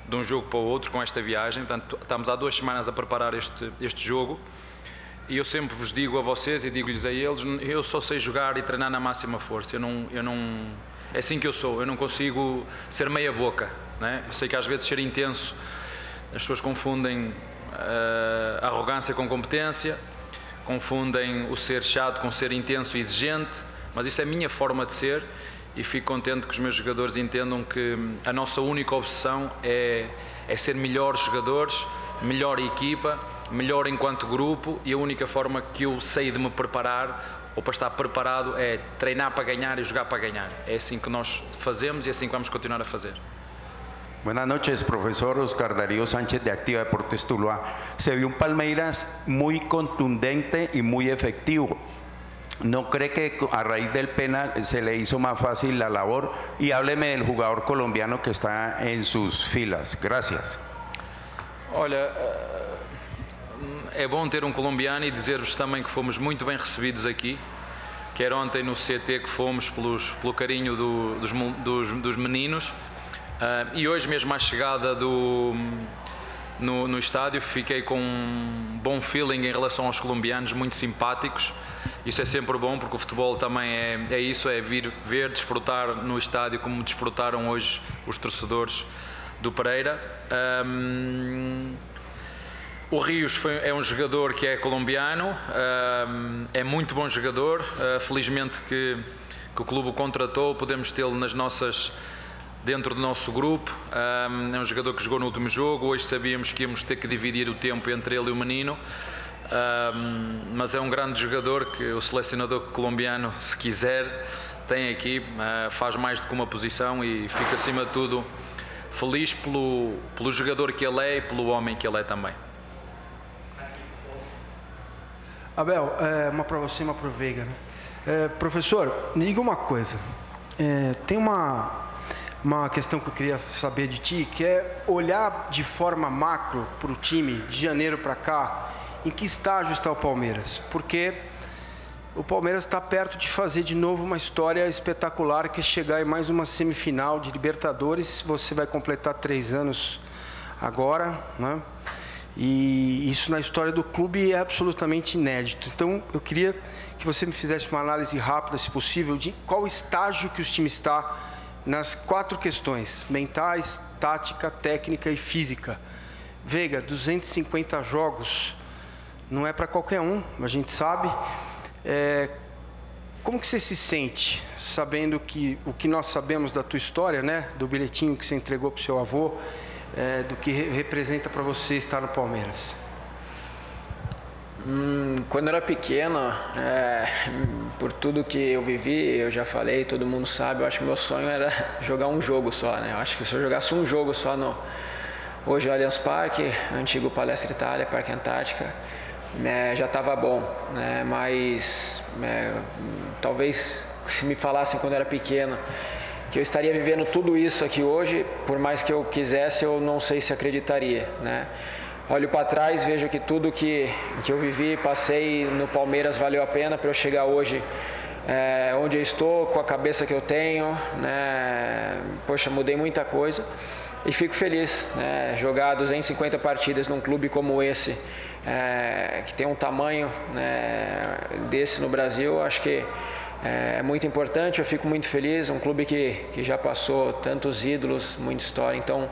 de um jogo para o outro com esta viagem. Portanto, estamos há duas semanas a preparar este, este jogo. E eu sempre vos digo a vocês e digo-lhes a eles: eu só sei jogar e treinar na máxima força. Eu não, eu não, é assim que eu sou. Eu não consigo ser meia boca. Né? Sei que às vezes ser intenso, as pessoas confundem uh, arrogância com competência, confundem o ser chato com ser intenso e exigente. Mas isso é a minha forma de ser e fico contente que os meus jogadores entendam que a nossa única obsessão é, é ser melhores jogadores, melhor equipa, melhor enquanto grupo e a única forma que eu sei de me preparar ou para estar preparado é treinar para ganhar e jogar para ganhar. É assim que nós fazemos e é assim que vamos continuar a fazer. Buenas noches, profesor Oscar Darío Sánchez de Activa Deportes Tuluá. Se vio un Palmeiras muy contundente y muy efectivo. ¿No cree que a raíz del penal se le hizo más fácil la labor? Y hábleme del jugador colombiano que está en sus filas. Gracias. Olha, é bom ter um colombiano e dizer-vos também que fomos muito bem recebidos aqui. Quer ontem no CT que fomos pelos, pelo carinho do, dos, dos, dos, meninos. Uh, e hoje mesmo à chegada do, no, no estádio fiquei com um bom feeling em relação aos colombianos, muito simpáticos. Isso é sempre bom porque o futebol também é, é isso, é vir ver, desfrutar no estádio como desfrutaram hoje os torcedores do Pereira. Um, o Rios foi, é um jogador que é colombiano, um, é muito bom jogador. Uh, felizmente que, que o clube o contratou, podemos tê-lo nas nossas dentro do nosso grupo. Um, é um jogador que jogou no último jogo. Hoje sabíamos que íamos ter que dividir o tempo entre ele e o menino. Um, mas é um grande jogador que o selecionador colombiano, se quiser, tem aqui, uh, faz mais do que uma posição e fica acima de tudo feliz pelo, pelo jogador que ele é e pelo homem que ele é também. Abel, é, uma para você uma para o Veiga. Né? É, professor, me diga uma coisa. É, tem uma uma questão que eu queria saber de ti, que é olhar de forma macro para o time de janeiro para cá, em que estágio está o Palmeiras? Porque o Palmeiras está perto de fazer de novo uma história espetacular, que é chegar em mais uma semifinal de Libertadores. Você vai completar três anos agora, né? E isso na história do clube é absolutamente inédito. Então, eu queria que você me fizesse uma análise rápida, se possível, de qual estágio que o time está nas quatro questões: mentais, tática, técnica e física. Veiga, 250 jogos não é para qualquer um, a gente sabe. É, como que você se sente sabendo que o que nós sabemos da tua história, né, do bilhetinho que você entregou para o seu avô, é, do que representa para você estar no Palmeiras? Hum, quando eu era pequeno, é, por tudo que eu vivi, eu já falei, todo mundo sabe, eu acho que meu sonho era jogar um jogo só, né? Eu acho que se eu jogasse um jogo só no hoje o Allianz Parque, antigo Palestra Itália, Parque Antártica, né, já estava bom, né? Mas é, talvez se me falassem quando eu era pequeno que eu estaria vivendo tudo isso aqui hoje, por mais que eu quisesse, eu não sei se acreditaria, né? Olho para trás, vejo que tudo que, que eu vivi, passei no Palmeiras valeu a pena para eu chegar hoje é, onde eu estou, com a cabeça que eu tenho. Né? Poxa, mudei muita coisa e fico feliz. Né? Jogar 250 partidas num clube como esse, é, que tem um tamanho né, desse no Brasil, acho que é muito importante. Eu fico muito feliz. Um clube que, que já passou tantos ídolos, muita história. Então,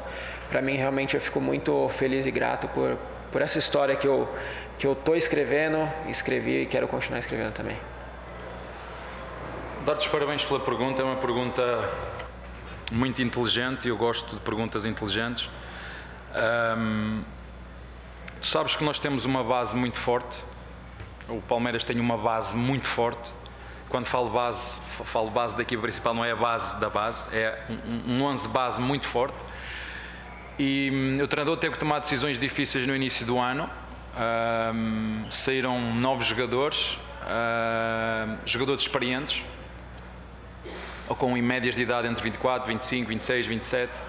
para mim realmente eu fico muito feliz e grato por, por essa história que eu que eu estou escrevendo, escrevi e quero continuar escrevendo também. Dar-te os parabéns pela pergunta, é uma pergunta muito inteligente e eu gosto de perguntas inteligentes. Um, tu sabes que nós temos uma base muito forte, o Palmeiras tem uma base muito forte. Quando falo base, falo base da equipa principal, não é a base da base, é um, um 11 base muito forte e hum, o treinador teve que tomar decisões difíceis no início do ano. Um, saíram novos jogadores, uh, jogadores experientes, ou com médias de idade entre 24, 25, 26, 27.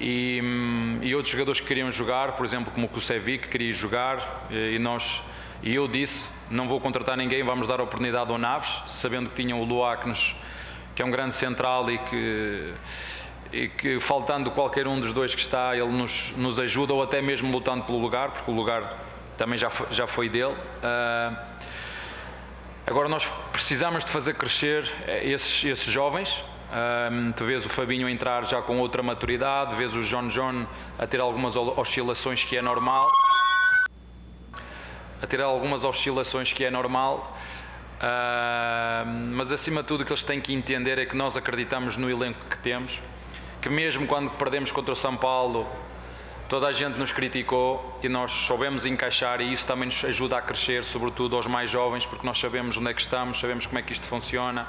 e, hum, e outros jogadores que queriam jogar, por exemplo, como o Kusevic que queria jogar, e, e nós e eu disse, não vou contratar ninguém, vamos dar oportunidade ao Naves, sabendo que tinham o Luá nos, que é um grande central e que e que faltando qualquer um dos dois que está, ele nos, nos ajuda ou até mesmo lutando pelo lugar, porque o lugar também já foi, já foi dele. Uh, agora nós precisamos de fazer crescer esses, esses jovens. Um, tu vês o Fabinho entrar já com outra maturidade, vês o John John a ter algumas oscilações que é normal. A ter algumas oscilações que é normal. Uh, mas acima de tudo o que eles têm que entender é que nós acreditamos no elenco que temos que mesmo quando perdemos contra o São Paulo, toda a gente nos criticou e nós soubemos encaixar e isso também nos ajuda a crescer, sobretudo aos mais jovens, porque nós sabemos onde é que estamos, sabemos como é que isto funciona.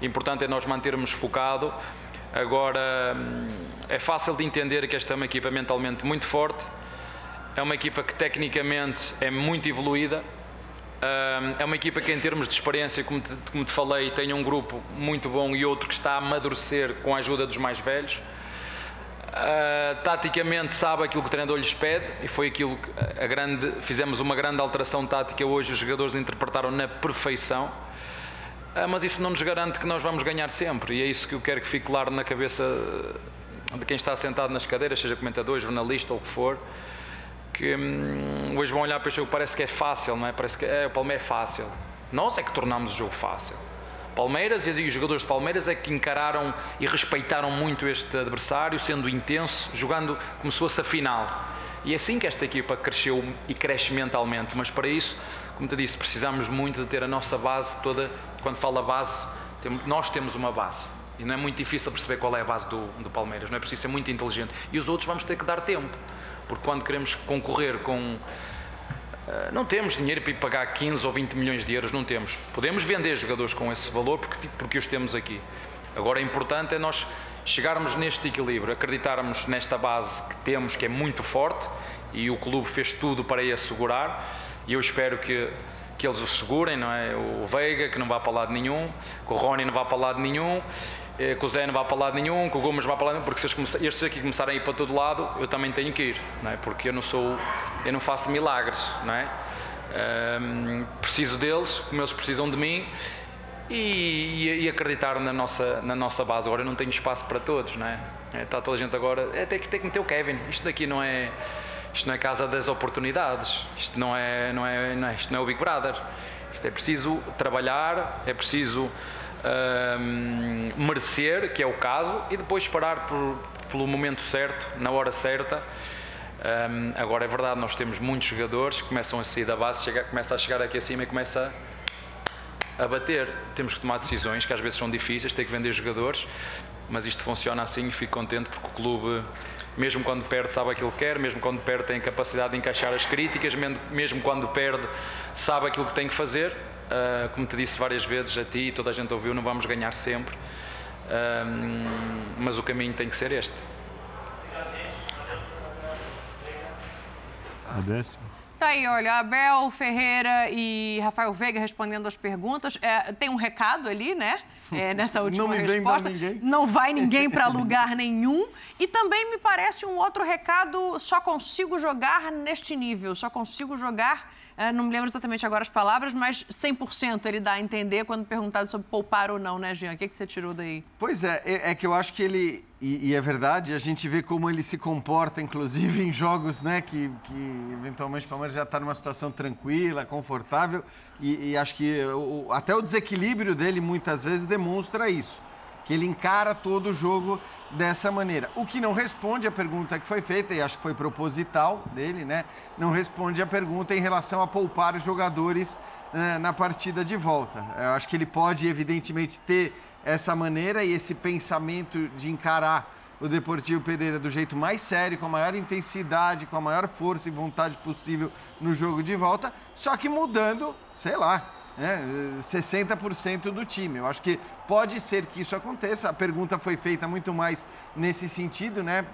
Importante é nós mantermos focado. Agora, hum, é fácil de entender que esta é uma equipa mentalmente muito forte, é uma equipa que tecnicamente é muito evoluída, é uma equipa que, em termos de experiência, como te, como te, falei, tem um grupo muito bom e outro que está a amadurecer com a ajuda dos mais velhos. Uh, taticamente sabe aquilo que o treinador lhes pede e foi aquilo que a grande, fizemos uma grande alteração tática hoje, os jogadores interpretaram na perfeição. Uh, mas isso não nos garante que nós vamos ganhar sempre e é isso que eu quero que fique claro na cabeça de quem está sentado nas cadeiras, seja comentador, jornalista ou o que for que hum, hoje vão olhar para o jogo, parece que é fácil, não é? Parece que é, o Palmeiras é fácil. Nós é que tornamos o jogo fácil. Palmeiras e os jogadores de Palmeiras é que encararam e respeitaram muito este adversário, sendo intenso, jogando como se fosse a final. E é assim que esta equipa cresceu e cresce mentalmente, mas para isso, como te disse, precisamos muito de ter a nossa base toda. Quando fala base, nós temos uma base. E não é muito difícil perceber qual é a base do, do Palmeiras, não é preciso ser muito inteligente. E os outros vamos ter que dar tempo. Porque quando queremos concorrer com. Uh, não temos dinheiro para ir pagar 15 ou 20 milhões de euros, não temos. Podemos vender jogadores com esse valor porque, porque os temos aqui. Agora, é importante é nós chegarmos neste equilíbrio, acreditarmos nesta base que temos, que é muito forte, e o clube fez tudo para a assegurar, e eu espero que, que eles o segurem, não é? O Veiga, que não vá para lado nenhum, que o Rony não vá para lado nenhum, eh, que o Zé não vá para lado nenhum, que o Gomes vá para lado nenhum, porque se estes aqui começarem a ir para todo lado, eu também tenho que ir, não é? porque eu não sou, eu não faço milagres, não é? Um, preciso deles, como eles precisam de mim e, e, acreditar na nossa, na nossa base. Agora eu não tenho espaço para todos, não é? é está toda a gente agora, é, tem, que, tem que meter o Kevin, isto daqui não é, isto não é casa das oportunidades, isto não é, não é, não é, isto não é o Big Brother, isto é preciso trabalhar, é preciso um, merecer, que é o caso, e depois esperar por, pelo momento certo, na hora certa. Um, agora é verdade, nós temos muitos jogadores que começam a sair da base, chega, começa a chegar aqui acima e começa a, a bater. Temos que tomar decisões que às vezes são difíceis, tem que vender jogadores, mas isto funciona assim e fico contente porque o clube, mesmo quando perde, sabe aquilo que quer, mesmo quando perde, tem capacidade de encaixar as críticas, mesmo quando perde, sabe aquilo que tem que fazer Uh, como te disse várias vezes a ti e toda a gente ouviu, não vamos ganhar sempre, uh, mas o caminho tem que ser este. A décima. Tá aí, olha, Abel Ferreira e Rafael Veiga respondendo as perguntas. É, tem um recado ali, né? É, nessa última não me resposta. ninguém. Não vai ninguém para lugar nenhum. E também me parece um outro recado: só consigo jogar neste nível, só consigo jogar é, não me lembro exatamente agora as palavras, mas 100% ele dá a entender quando perguntado sobre poupar ou não, né, Jean? O que, que você tirou daí? Pois é, é, é que eu acho que ele, e, e, é verdade, a gente vê como ele se comporta, inclusive em jogos né, que, que eventualmente o Palmeiras já está numa situação tranquila, confortável, e, e acho que o, até o desequilíbrio dele muitas vezes demonstra isso que ele encara todo o jogo dessa maneira. O que não responde à pergunta que foi feita, e acho que foi proposital dele, né? Não responde à pergunta em relação a poupar os jogadores né, na partida de volta. Eu acho que ele pode, evidentemente, ter essa maneira e esse pensamento de encarar o Deportivo Pereira do jeito mais sério, com a maior intensidade, com a maior força e vontade possível no jogo de volta, só que mudando, sei lá, né, 60% do time. Eu acho que pode ser que isso aconteça. A pergunta foi feita muito mais nesse sentido, né?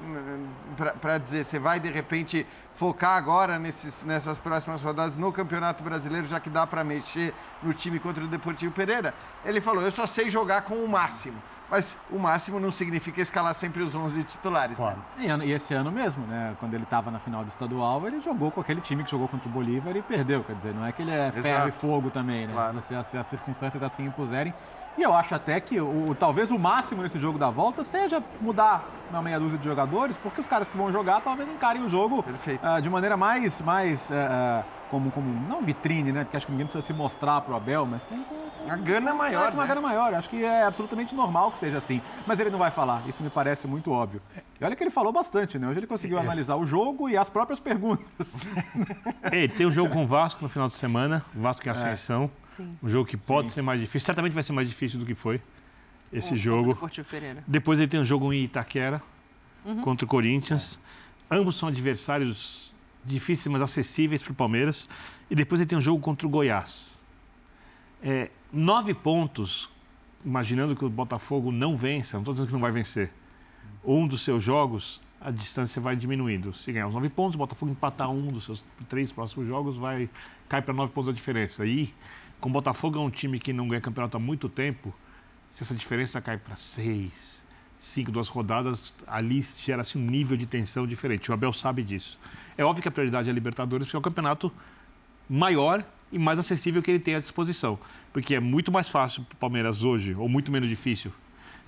Para dizer, você vai de repente focar agora nesses, nessas próximas rodadas no Campeonato Brasileiro, já que dá para mexer no time contra o Deportivo Pereira? Ele falou: eu só sei jogar com o máximo. Mas o máximo não significa escalar sempre os 11 titulares, né? E, ano- e esse ano mesmo, né? Quando ele estava na final do estadual, ele jogou com aquele time que jogou contra o Bolívar e perdeu. Quer dizer, não é que ele é ferro e Exato. fogo também, né? Se, as, se as circunstâncias assim impuserem. E eu acho até que o, talvez o máximo nesse jogo da volta seja mudar uma meia dúzia de jogadores, porque os caras que vão jogar talvez encarem o jogo ah, de maneira mais, mais ah, como, como, não vitrine, né? Porque acho que ninguém precisa se mostrar pro Abel, mas com, com a gana maior, é, com uma né? gana maior. Acho que é absolutamente normal que seja assim. Mas ele não vai falar. Isso me parece muito óbvio. E olha que ele falou bastante, né? Hoje ele conseguiu analisar o jogo e as próprias perguntas. Ele tem um jogo com o Vasco no final de semana, o Vasco em Ascensão. Sim. Um jogo que pode ser mais difícil, certamente vai ser mais difícil do que foi esse Com o jogo. Depois ele tem um jogo em Itaquera Uhum. contra o Corinthians. Ambos são adversários difíceis, mas acessíveis para o Palmeiras. E depois ele tem um jogo contra o Goiás. É, nove pontos, imaginando que o Botafogo não vença, não estou dizendo que não vai vencer, um dos seus jogos, a distância vai diminuindo. Se ganhar os nove pontos, o Botafogo empatar um dos seus três próximos jogos, vai cai para nove pontos a diferença. E com o Botafogo é um time que não ganha campeonato há muito tempo, se essa diferença cai para seis, cinco, duas rodadas, ali gera-se um nível de tensão diferente. O Abel sabe disso. É óbvio que a prioridade é a Libertadores, porque é o campeonato maior e mais acessível que ele tem à disposição. Porque é muito mais fácil para o Palmeiras hoje, ou muito menos difícil,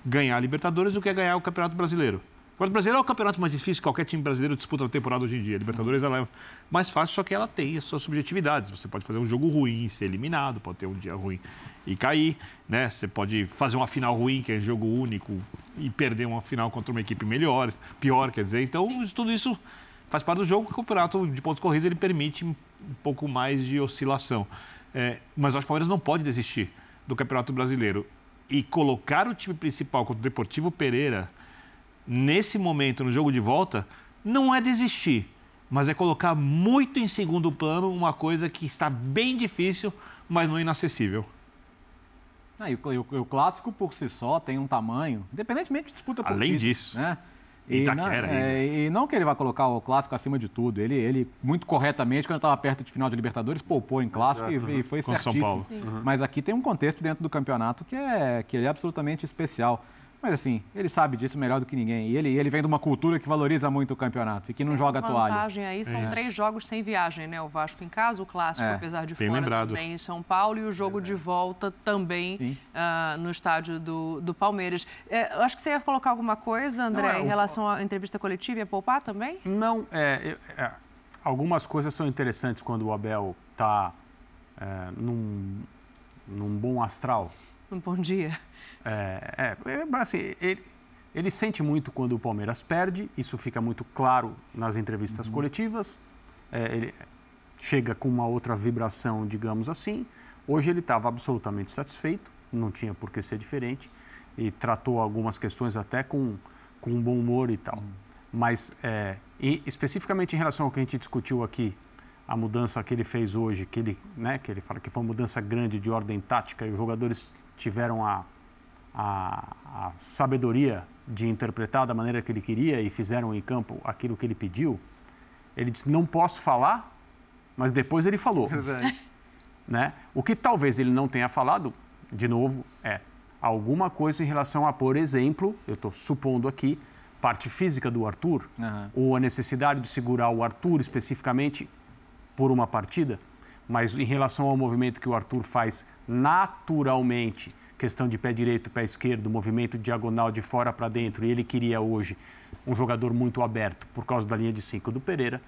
ganhar a Libertadores do que ganhar o Campeonato Brasileiro. O Campeonato Brasileiro é o campeonato mais difícil que qualquer time brasileiro disputa na temporada hoje em dia. A Libertadores ela é mais fácil, só que ela tem as suas subjetividades. Você pode fazer um jogo ruim e ser eliminado, pode ter um dia ruim e cair, né? Você pode fazer uma final ruim, que é jogo único, e perder uma final contra uma equipe melhor, pior, quer dizer. Então, tudo isso faz parte do jogo. O campeonato de pontos corridos ele permite um pouco mais de oscilação. É, mas eu acho que o Palmeiras não pode desistir do Campeonato Brasileiro. E colocar o time principal contra o Deportivo Pereira nesse momento, no jogo de volta, não é desistir, mas é colocar muito em segundo plano uma coisa que está bem difícil, mas não inacessível. Ah, e o, o- o clássico por si só tem um tamanho, independentemente de disputa por Além título, disso. né? E não, Itaquera é, e não que ele vai colocar o clássico acima de tudo. Ele, ele muito corretamente, quando estava perto de final de Libertadores, poupou em clássico Exato. e, e foi Contra São certíssimo. Uhum. Mas aqui tem um contexto dentro do campeonato que é, que é absolutamente especial. Mas assim, ele sabe disso melhor do que ninguém. E ele, ele vem de uma cultura que valoriza muito o campeonato e que não joga a toalha. vantagem aí são É. três jogos sem viagem, né? O Vasco em casa, o clássico, É, apesar de bem fora, lembrado. também em São Paulo, e o jogo de volta também ah, no estádio do, do Palmeiras. É, eu acho que você ia colocar alguma coisa, André, Não, é, em o- relação à entrevista coletiva, ia poupar também? Não, é, eu- é, algumas coisas são interessantes quando o Abel está num, num bom astral. Um bom dia. É, é, é, assim, ele, ele sente muito quando o Palmeiras perde, isso fica muito claro nas entrevistas coletivas. É, ele chega com uma outra vibração, digamos assim. Hoje ele estava absolutamente satisfeito, não tinha por que ser diferente, e tratou algumas questões até com, com um bom humor e tal. Mas, é, e especificamente em relação ao que a gente discutiu aqui, a mudança que ele fez hoje, que ele, né, que ele fala que foi uma mudança grande de ordem tática e os jogadores tiveram a, a, a sabedoria de interpretar da maneira que ele queria e fizeram em campo aquilo que ele pediu, ele disse: não posso falar, mas depois ele falou. Né? O que talvez ele não tenha falado, de novo, é alguma coisa em relação a, por exemplo, eu estou supondo aqui, parte física do Arthur, ou a necessidade de segurar o Arthur especificamente por uma partida, mas em relação ao movimento que o Arthur faz naturalmente, questão de pé direito, pé esquerdo, movimento diagonal de fora para dentro, e ele queria hoje um jogador muito aberto por causa da linha de cinco do Pereira,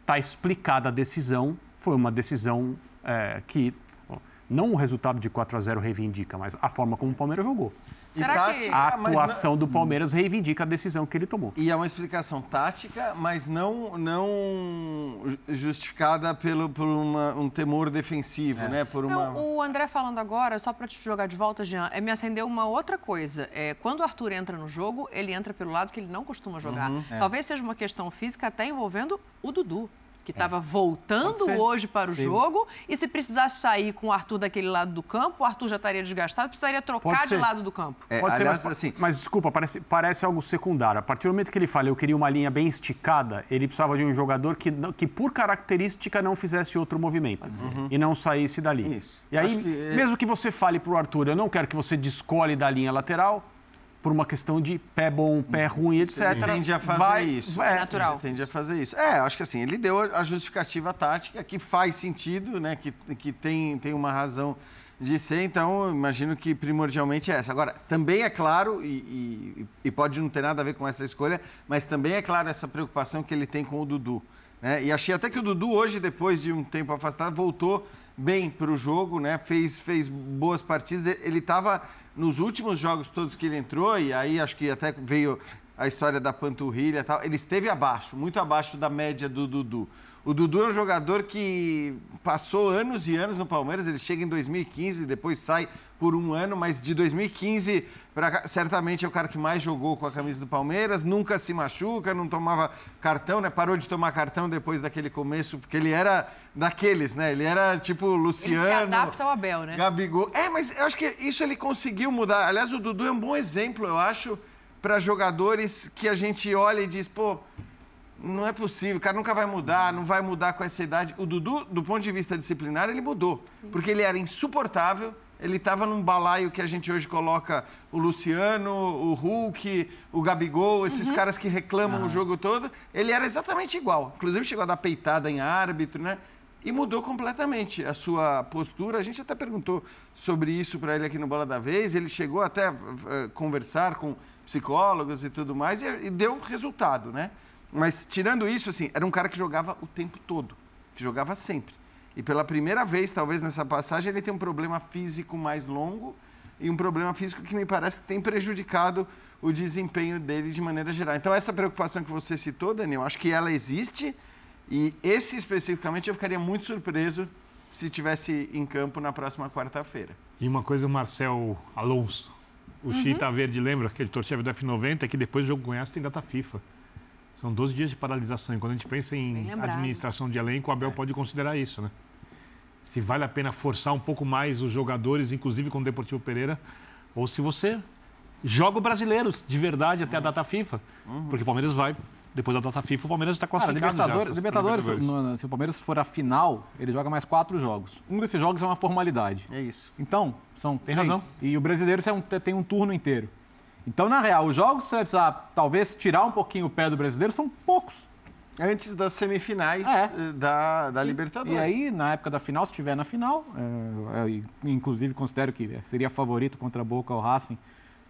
está explicada a decisão, foi uma decisão é, que não o resultado de 4 a 0 reivindica, mas a forma como o Palmeiras jogou. Será tática, que- A atuação do Palmeiras reivindica a decisão que ele tomou. E é uma explicação tática, mas não, não ju- justificada pelo, por uma- um temor defensivo, né? Por uma... Não, o André falando agora, só para te jogar de volta, Jean, é, me acendeu uma outra coisa. É, quando o Arthur entra no jogo, ele entra pelo lado que ele não costuma jogar. Uhum. É. Talvez seja uma questão física até envolvendo o Dudu. Que estava voltando Pode ser. hoje para o Sim. jogo. E se precisasse sair com o Arthur daquele lado do campo, o Arthur já estaria desgastado, precisaria trocar de lado do campo. Pode ser, mas, mas desculpa, parece, parece algo secundário. A partir do momento que ele fala, eu queria uma linha bem esticada, ele precisava de um jogador que, que por característica, não fizesse outro movimento. E não saísse dali. E aí, que é- mesmo que você fale para o Arthur, eu não quero que você descole da linha lateral, por uma questão de pé bom, pé ruim, etc. Ele tende a fazer vai- isso. vai- Natural. Ele tende a fazer isso. É, acho que assim, ele deu a justificativa tática que faz sentido, né? Que, que tem, tem uma razão de ser, então imagino que primordialmente é essa. Agora, também é claro, e, e- e pode não ter nada a ver com essa escolha, mas também é claro essa preocupação que ele tem com o Dudu. né? E achei até que o Dudu hoje, depois de um tempo afastado, voltou bem para o jogo, né? Fez, fez boas partidas. Ele estava nos últimos jogos todos que ele entrou, e aí acho que até veio a história da panturrilha e tal. Ele esteve abaixo, muito abaixo da média do Dudu. O Dudu é um jogador que passou anos e anos no Palmeiras. Ele chega em 2015, depois sai por um ano, mas de 2015 para cá, certamente é o cara que mais jogou com a camisa do Palmeiras. Nunca se machuca, não tomava cartão, né? Parou de tomar cartão depois daquele começo, porque ele era daqueles, né? Ele era tipo Ele Luciano. se adapta ao Abel, né? Gabigol. É, mas eu acho que isso ele conseguiu mudar. Aliás, o Dudu é um bom exemplo, eu acho, para jogadores que a gente olha e diz, pô, não é possível, o cara nunca vai mudar, não vai mudar com essa idade. O Dudu, do ponto de vista disciplinar, ele mudou. Porque ele era insuportável, ele estava num balaio que a gente hoje coloca o Luciano, o Hulk, o Gabigol, esses caras que reclamam o jogo todo. Ele era exatamente igual. Inclusive chegou a dar peitada em árbitro, né? E mudou completamente a sua postura. A gente até perguntou sobre isso para ele aqui no Bola da Vez. Ele chegou até a conversar com psicólogos e tudo mais e, e deu resultado, né? Mas tirando isso, assim, era um cara que jogava o tempo todo, que jogava sempre. E pela primeira vez, talvez nessa passagem, ele tem um problema físico mais longo e um problema físico que me parece que tem prejudicado o desempenho dele de maneira geral. Então, essa preocupação que você citou, Daniel, acho que ela existe e esse especificamente eu ficaria muito surpreso se tivesse em campo na próxima quarta-feira. E uma coisa, o Marcel Alonso, o Uhum. Chita Verde, lembra? Aquele torcedor do F90, é que depois do jogo com Goiás tem data FIFA. São 12 dias de paralisação. E quando a gente pensa em administração de elenco, o Abel pode considerar isso, né? Se vale a pena forçar um pouco mais os jogadores, inclusive com o Deportivo Pereira, ou se você joga o brasileiro de verdade até a data FIFA. Porque o Palmeiras vai, depois da data FIFA, o Palmeiras está Cara, classificado. já Libertadores, para- Libertadores, no- se o Palmeiras for a final, ele joga mais quatro jogos. Um desses jogos é uma formalidade. É isso. Então, são. Tem razão. E o brasileiro é um- tem um turno inteiro. Então, na real, os jogos que você vai precisar, talvez, tirar um pouquinho o pé do brasileiro são poucos. Antes das semifinais É. eh, da, da Libertadores. E aí, na época da final, se estiver na final, é, é, inclusive considero que seria favorito contra a Boca ou Racing,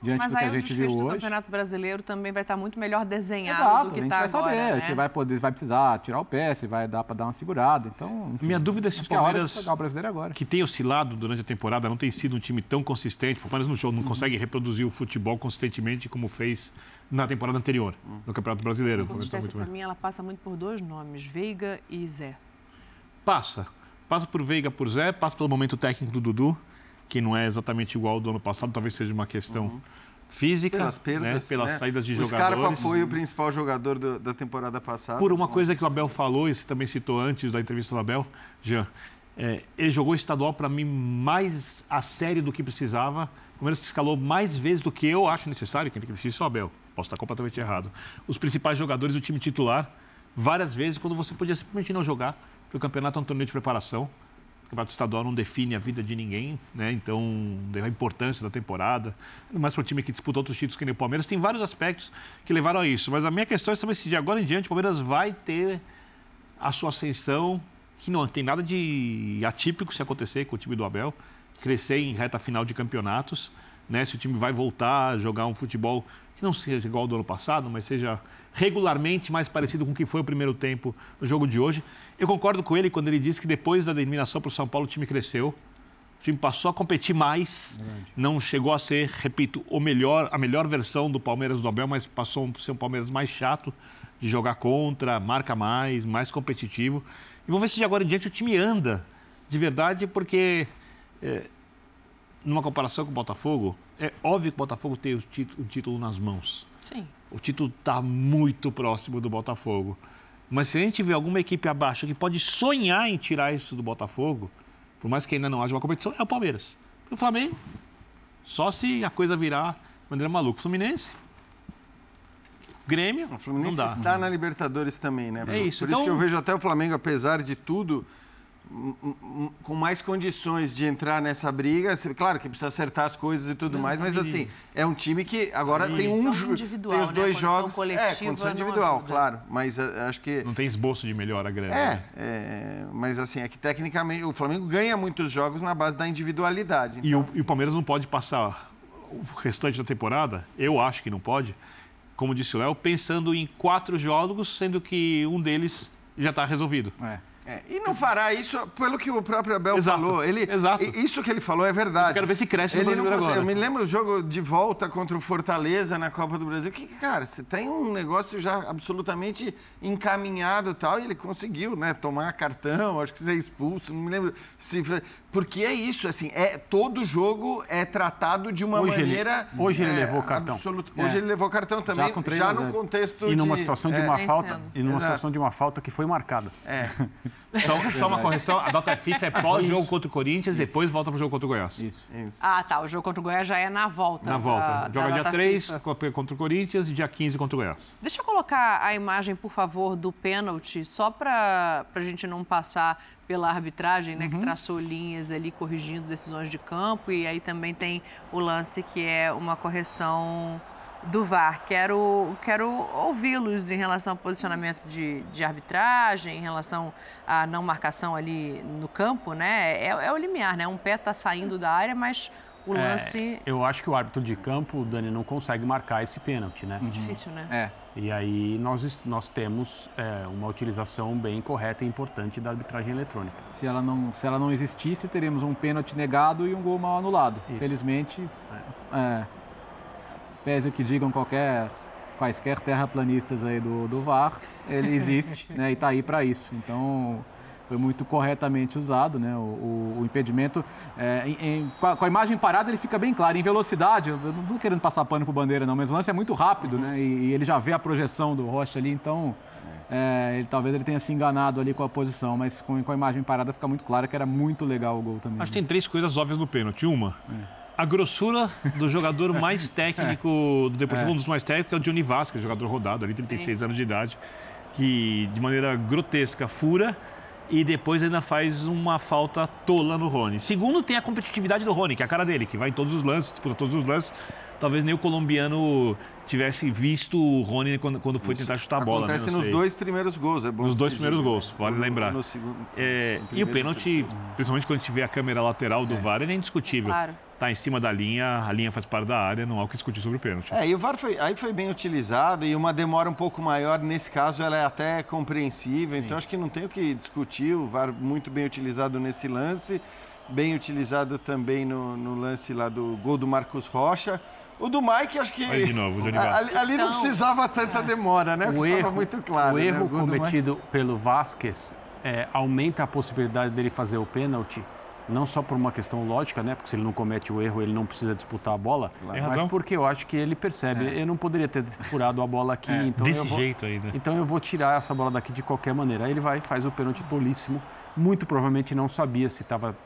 diante Mas do que aí a o gente viu do hoje. Campeonato Brasileiro também vai estar muito melhor desenhado Exato, do a que gente está vai saber agora, né? se vai poder, vai precisar tirar o pé, se vai dar para dar uma segurada. Então, enfim, Minha dúvida é se o que é a Palmeiras, o agora. que tem oscilado durante a temporada, não tem sido um time tão consistente. O Palmeiras no jogo não consegue reproduzir o futebol consistentemente como fez na temporada anterior, no Campeonato Brasileiro. A O tá consistência, para mim, ela passa muito por dois nomes, Veiga e Zé. Passa. Passa por Veiga, por Zé, passa pelo momento técnico do Dudu, que não é exatamente igual ao do ano passado, talvez seja uma questão física, Pelas perdas, né? pelas né? saídas de o jogadores. Scarpa foi o principal jogador do- da temporada passada. Por uma coisa que o Abel falou, e você também citou antes da entrevista do Abel, Jean, é, ele jogou estadual para mim mais a sério do que precisava. O Palmeiras escalou mais vezes do que eu acho necessário. Quem tem que decidir isso é o Abel. Posso estar completamente errado. Os principais jogadores do time titular, várias vezes, quando você podia simplesmente não jogar, porque o campeonato é um torneio de preparação. O campeonato estadual não define a vida de ninguém, né? Então, a importância da temporada. Mais para o time que disputa outros títulos que nem o Palmeiras. Tem vários aspectos que levaram a isso. Mas a minha questão é saber se de agora em diante o Palmeiras vai ter a sua ascensão, que não tem nada de atípico se acontecer com o time do Abel, crescer em reta final de campeonatos, né? Se o time vai voltar a jogar um futebol que não seja igual ao do ano passado, mas seja regularmente mais parecido com o que foi o primeiro tempo no jogo de hoje. Eu concordo com ele quando ele disse que depois da eliminação para o São Paulo o time cresceu. O time passou a competir mais, não chegou a ser, repito, o melhor, a melhor versão do Palmeiras do Abel, mas passou a ser um Palmeiras mais chato de jogar contra, marca mais, mais competitivo. E vamos ver se de agora em diante o time anda de verdade, porque é, numa comparação com o Botafogo, é óbvio que o Botafogo tem o título, o título nas mãos. Sim. O título está muito próximo do Botafogo. Mas se a gente vê alguma equipe abaixo que pode sonhar em tirar isso do Botafogo, por mais que ainda não haja uma competição, é o Palmeiras. O Flamengo, só se a coisa virar de maneira maluca. O Fluminense, Grêmio, O Fluminense não dá. está na Libertadores também, né? É isso, Por então- isso que eu vejo até o Flamengo, apesar de tudo, com mais condições de entrar nessa briga. Claro que precisa acertar as coisas e tudo mais, mas assim, é um time que agora tem um Condição jo- individual, tem os né? dois Condição jogos. coletiva é, condição não individual, ajuda. claro. Mas eh, acho que. Não tem esboço de melhora grande. É, né? é, mas assim, é que tecnicamente o Flamengo ganha muitos jogos na base da individualidade. E o, e o Palmeiras não pode passar o restante da temporada, eu acho que não pode, como disse o Léo, pensando em quatro jogos, sendo que um deles já está resolvido. É, e não fará isso pelo que o próprio Abel Exato, falou. Ele, exato. Isso que ele falou é verdade. Eu quero ver se cresce no Ele Brasileiro consegue- agora. Eu me lembro do jogo de volta contra o Fortaleza na Copa do Brasil. Que, cara, você tem um negócio já absolutamente encaminhado e tal, e ele conseguiu, né? Tomar cartão, acho que ser expulso, não me lembro se. Porque é isso, assim, é, todo jogo é tratado de uma Hoje ele- maneira. hoje ele é, levou cartão. É. Hoje ele levou cartão também, já a no contexto E numa de. situação de é, uma falta, e numa Exato. situação de uma falta que foi marcada. É. Só, só uma correção, a data FIFA é pós-jogo isso. contra o Corinthians, depois volta para o jogo contra o Goiás. Isso. Ah, tá. O jogo contra o Goiás já é na volta. Na volta. da- Joga da dia data 3 FIFA. contra o Corinthians e dia 15 contra o Goiás. Deixa eu colocar a imagem, por favor, do pênalti, só para a gente não passar pela arbitragem, né, que traçou linhas ali corrigindo decisões de campo. E aí também tem o lance que é uma correção do VAR. Quero, quero ouvi-los em relação ao posicionamento de, de arbitragem, em relação à não marcação ali no campo, né? É, é o limiar, né? Um pé está saindo da área, mas o É, lance eu acho que o árbitro de campo, Dani, não consegue marcar esse pênalti, né? é difícil, né? É. E aí nós, nós temos é, uma utilização bem correta e importante da arbitragem eletrônica. Se ela, não, se ela não existisse, teríamos um pênalti negado e um gol mal anulado. Felizmente, é, pese o que digam qualquer, quaisquer terraplanistas aí do, do VAR, ele existe né, e está aí para isso. Então, foi muito corretamente usado, né? O, o- o impedimento, é, em- em- com, a, com a imagem parada ele fica bem claro. Em velocidade, eu não estou querendo passar pano pro bandeira não, mas o lance é muito rápido, né? E, e ele já vê a projeção do Rocha ali, então é, ele, talvez ele tenha se enganado ali com a posição, mas com, com a imagem parada fica muito claro que era muito legal o gol também. Acho que tem três coisas óbvias no pênalti. Uma, a grossura do jogador mais técnico do Deportivo, É. um dos mais técnicos, que é o Johnny Vasquez, jogador rodado ali, 36 anos de idade, que de maneira grotesca fura e depois ainda faz uma falta tola no Rony. Segundo, tem a competitividade do Rony, que é a cara dele, que vai em todos os lances, disputa todos os lances. Talvez nem o colombiano tivesse visto o Rony quando, quando foi tentar chutar a bola. né? Acontece Não nos sei. dois primeiros gols, é bom Nos dois primeiros gols, vale No- lembrar. no segundo- É, no e o pênalti, principalmente quando a gente vê a câmera lateral do VAR, ele é indiscutível. Claro. Tá em cima da linha, a linha faz parte da área, não há o que discutir sobre o pênalti. É, e o VAR foi, aí foi bem utilizado e uma demora um pouco maior, nesse caso, ela é até compreensível. Então, acho que não tem o que discutir. O VAR muito bem utilizado nesse lance, bem utilizado também no, no lance lá do gol do Marcos Rocha. O do Mike, acho que. Aí de novo, o Johnny ali, ali não Então- precisava tanta demora, né? O erro, muito claro. o né? erro do Mike- cometido pelo Vasquez é, aumenta a possibilidade dele fazer o pênalti, não só por uma questão lógica, né? Porque se ele não comete o erro, ele não precisa disputar a bola, Tem mas razão. porque eu acho que ele percebe, eu não poderia ter furado a bola aqui, É, então desse eu vou, jeito aí, né? Então eu vou tirar essa bola daqui de qualquer maneira. Aí ele vai e faz o pênalti tolíssimo. Muito provavelmente não sabia se estava,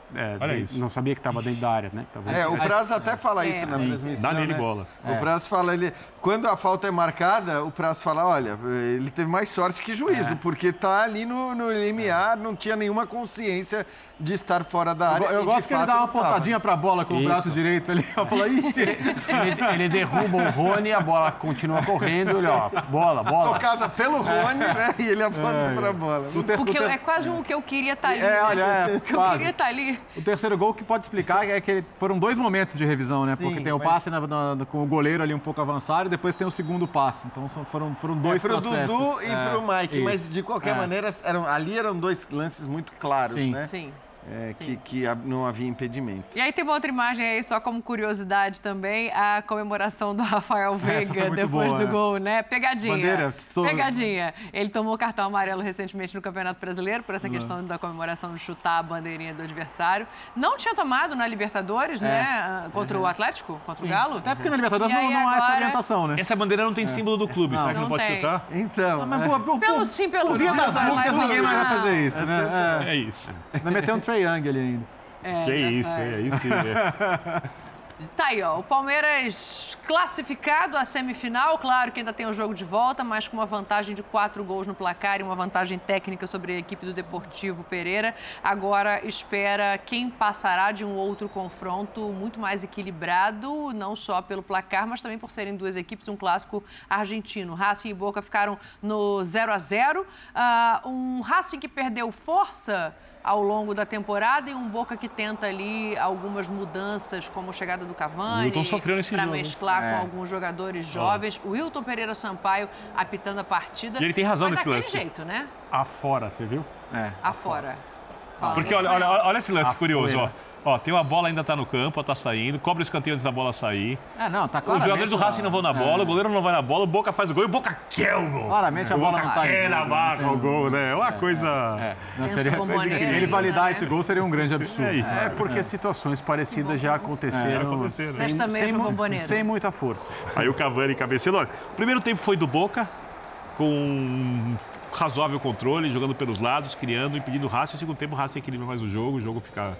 isso. não sabia que estava dentro da área, né? Talvez É, o Praz até fala É, isso na transmissão. Dá nele né? bola. O Praz fala, ele, quando a falta é marcada, o Praz fala, olha, ele teve mais sorte que juízo, É. porque tá ali no, no limiar, não tinha nenhuma consciência de estar fora da área. Eu, eu de gosto que ele dá uma pontadinha pra bola com o Isso. braço direito ali. Eu falo, ele, ele derruba o Rony, a bola continua correndo, ele, ó, bola, bola. Tocada pelo Rony, né? E ele aponta pra bola. o, ter- O o que eu- é quase um que eu queria estar ali. É, né? olha, é, O que eu quase. queria estar ali. o terceiro gol que pode explicar é que foram dois momentos de revisão, né? Sim, Porque tem o mas- passe na- na- com o goleiro ali um pouco avançado e depois tem o segundo passe. Então foram, foram dois é, pro processos. Dudu e É, pro Mike, mas isso. de qualquer É. maneira, eram, ali eram dois lances muito claros, Sim. né? Sim. É, Sim. que, que a- não havia impedimento. E aí tem uma outra imagem aí, só como curiosidade também, a comemoração do Rafael Essa Veiga depois boa, do né? gol, né? Pegadinha. Bandeira, sou- Pegadinha. Ele tomou cartão amarelo recentemente no Campeonato Brasileiro por essa questão da comemoração de chutar a bandeirinha do adversário. Não tinha tomado na Libertadores, né? ah, Contra o Atlético, contra o Galo. Até porque na Libertadores não, não há essa agora- orientação, né? Essa bandeira não tem símbolo do clube, será que não, Não pode tem. chutar? Então, Mas, é. pô, pô, Pelo sim, pelo por via não, das músicas, não ninguém mais vai fazer isso, né? É isso. É. Ainda meteu um triangle ali ainda. É, que né, isso, é isso. É. Tá aí, ó. O Palmeiras classificado à semifinal. Claro que ainda tem o jogo de volta, mas com uma vantagem de quatro gols no placar e uma vantagem técnica sobre a equipe do Deportivo Pereira. Agora espera quem passará de um outro confronto muito mais equilibrado, não só pelo placar, mas também por serem duas equipes, um clássico argentino. Racing e Boca ficaram no 0 a 0 uh, Um Racing que perdeu força ao longo da temporada e um Boca que tenta ali algumas mudanças, como a chegada do Cavani, para mesclar é. com alguns jogadores jovens. O Wilton Pereira Sampaio apitando a partida. E ele tem razão nesse lance. jeito, né? Afora, você viu? É. Afora. Porque olha, olha, olha esse lance curioso, ó. Ó, tem uma bola ainda tá no campo, tá saindo, cobra o escanteio antes da bola sair. É, não, tá claro. Os jogadores do Racing não vão na bola, é. o goleiro não vai na bola, o Boca faz o gol e o Boca quer o gol. Claramente a bola não tá quer na barra o gol, né? É uma coisa... É. Não, seria, ele validar né? esse gol seria um grande absurdo. É, é porque situações parecidas já aconteceram. aconteceram. Sem, sem, sem muita força. Aí o Cavani cabeceando. Olha, o primeiro tempo foi do Boca, com razoável controle, jogando pelos lados, criando, impedindo o Racing. No segundo tempo o Racing equilibra mais o jogo, o jogo fica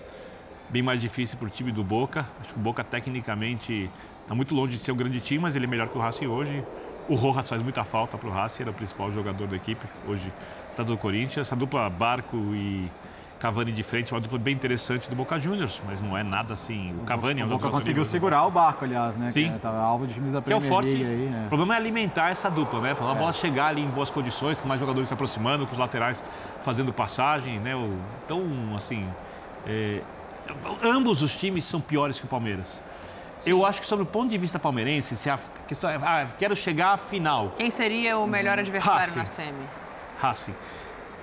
bem mais difícil para o time do Boca. Acho que o Boca tecnicamente está muito longe de ser um grande time, mas ele é melhor que o Racing hoje. O Rojas faz muita falta para o Racing, era o principal jogador da equipe, hoje está do Corinthians. Essa dupla Barco e Cavani de frente, uma dupla bem interessante do Boca Juniors, mas não é nada assim. O Cavani o é um Boca conseguiu segurar o barco, aliás, né? Sim. Que é, alvo de times da Premier que é o forte. Aí, né? O problema é alimentar essa dupla, né? Para a é. bola chegar ali em boas condições, com mais jogadores se aproximando, com os laterais fazendo passagem, né? Então, assim, é, ambos os times são piores que o Palmeiras. Sim. Eu acho que, sobre o ponto de vista palmeirense, se a questão é, ah, quero chegar à final. Quem seria o melhor adversário Racing. na semi? Racing.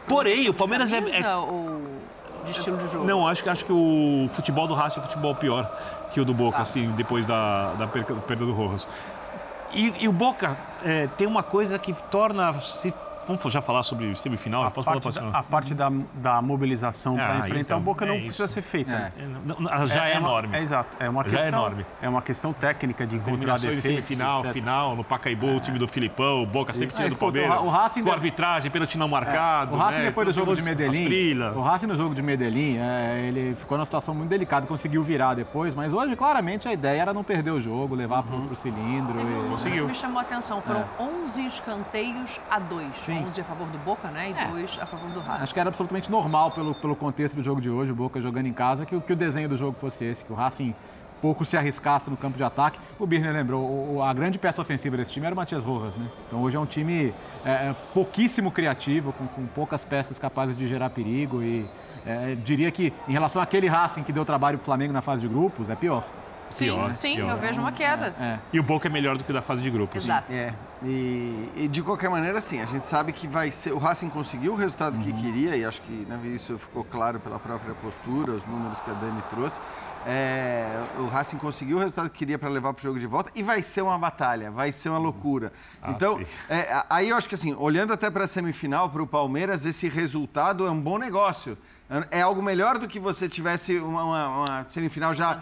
Porém, o Palmeiras é, é. Ou de estilo de jogo? Não, acho que, acho que o futebol do Racing é um futebol pior que o do Boca, ah. assim, depois da, da perda do Rojas. E, e o Boca é, tem uma coisa que torna, se Vamos já falar sobre semifinal? A Posso parte, falar da, a parte da, da mobilização ah, para enfrentar então, o Boca não é precisa ser feita. É. Não, já é, é enorme. Uma, é exato. É uma já é questão, enorme. É uma questão técnica de encontrar defesa. semifinal, etc. final, no Pacaembu, o time do Filipão, o Boca sempre sendo do Palmeiras. O Racing com arbitragem, pênalti não marcado. O Racing né? depois do jogo de Medellín. O Racing no jogo de Medellín, ele ficou numa situação muito delicada, conseguiu virar depois, mas hoje claramente a ideia era não perder o jogo, levar uhum. para o cilindro. E... Conseguiu. Me chamou a atenção, foram 11 escanteios a 2. 11 a favor do Boca né? E é. dois a favor do Racing. Acho que era absolutamente normal pelo, pelo contexto do jogo de hoje, o Boca jogando em casa, que, que o desenho do jogo fosse esse, que o Racing pouco se arriscasse no campo de ataque. O Birner lembrou, a grande peça ofensiva desse time era o Matias Rojas, né? Então hoje é um time é, é, pouquíssimo criativo, com, com, poucas peças capazes de gerar perigo e é, diria que em relação àquele Racing que deu trabalho para o Flamengo na fase de grupos, é pior. Sim, pior, sim, pior. eu vejo uma queda. É, é. E o Boca é melhor do que o da fase de grupos. Exato. É. E, e, de qualquer maneira, assim, a gente sabe que vai ser. O Racing conseguiu o resultado uhum. que queria, e acho que né, isso ficou claro pela própria postura, os números que a Dani trouxe. É, o Racing conseguiu o resultado que queria para levar para o jogo de volta e vai ser uma batalha, vai ser uma loucura. Ah, então, é, aí eu acho que assim, olhando até para a semifinal, para o Palmeiras, esse resultado é um bom negócio. É algo melhor do que você tivesse uma, uma, uma semifinal já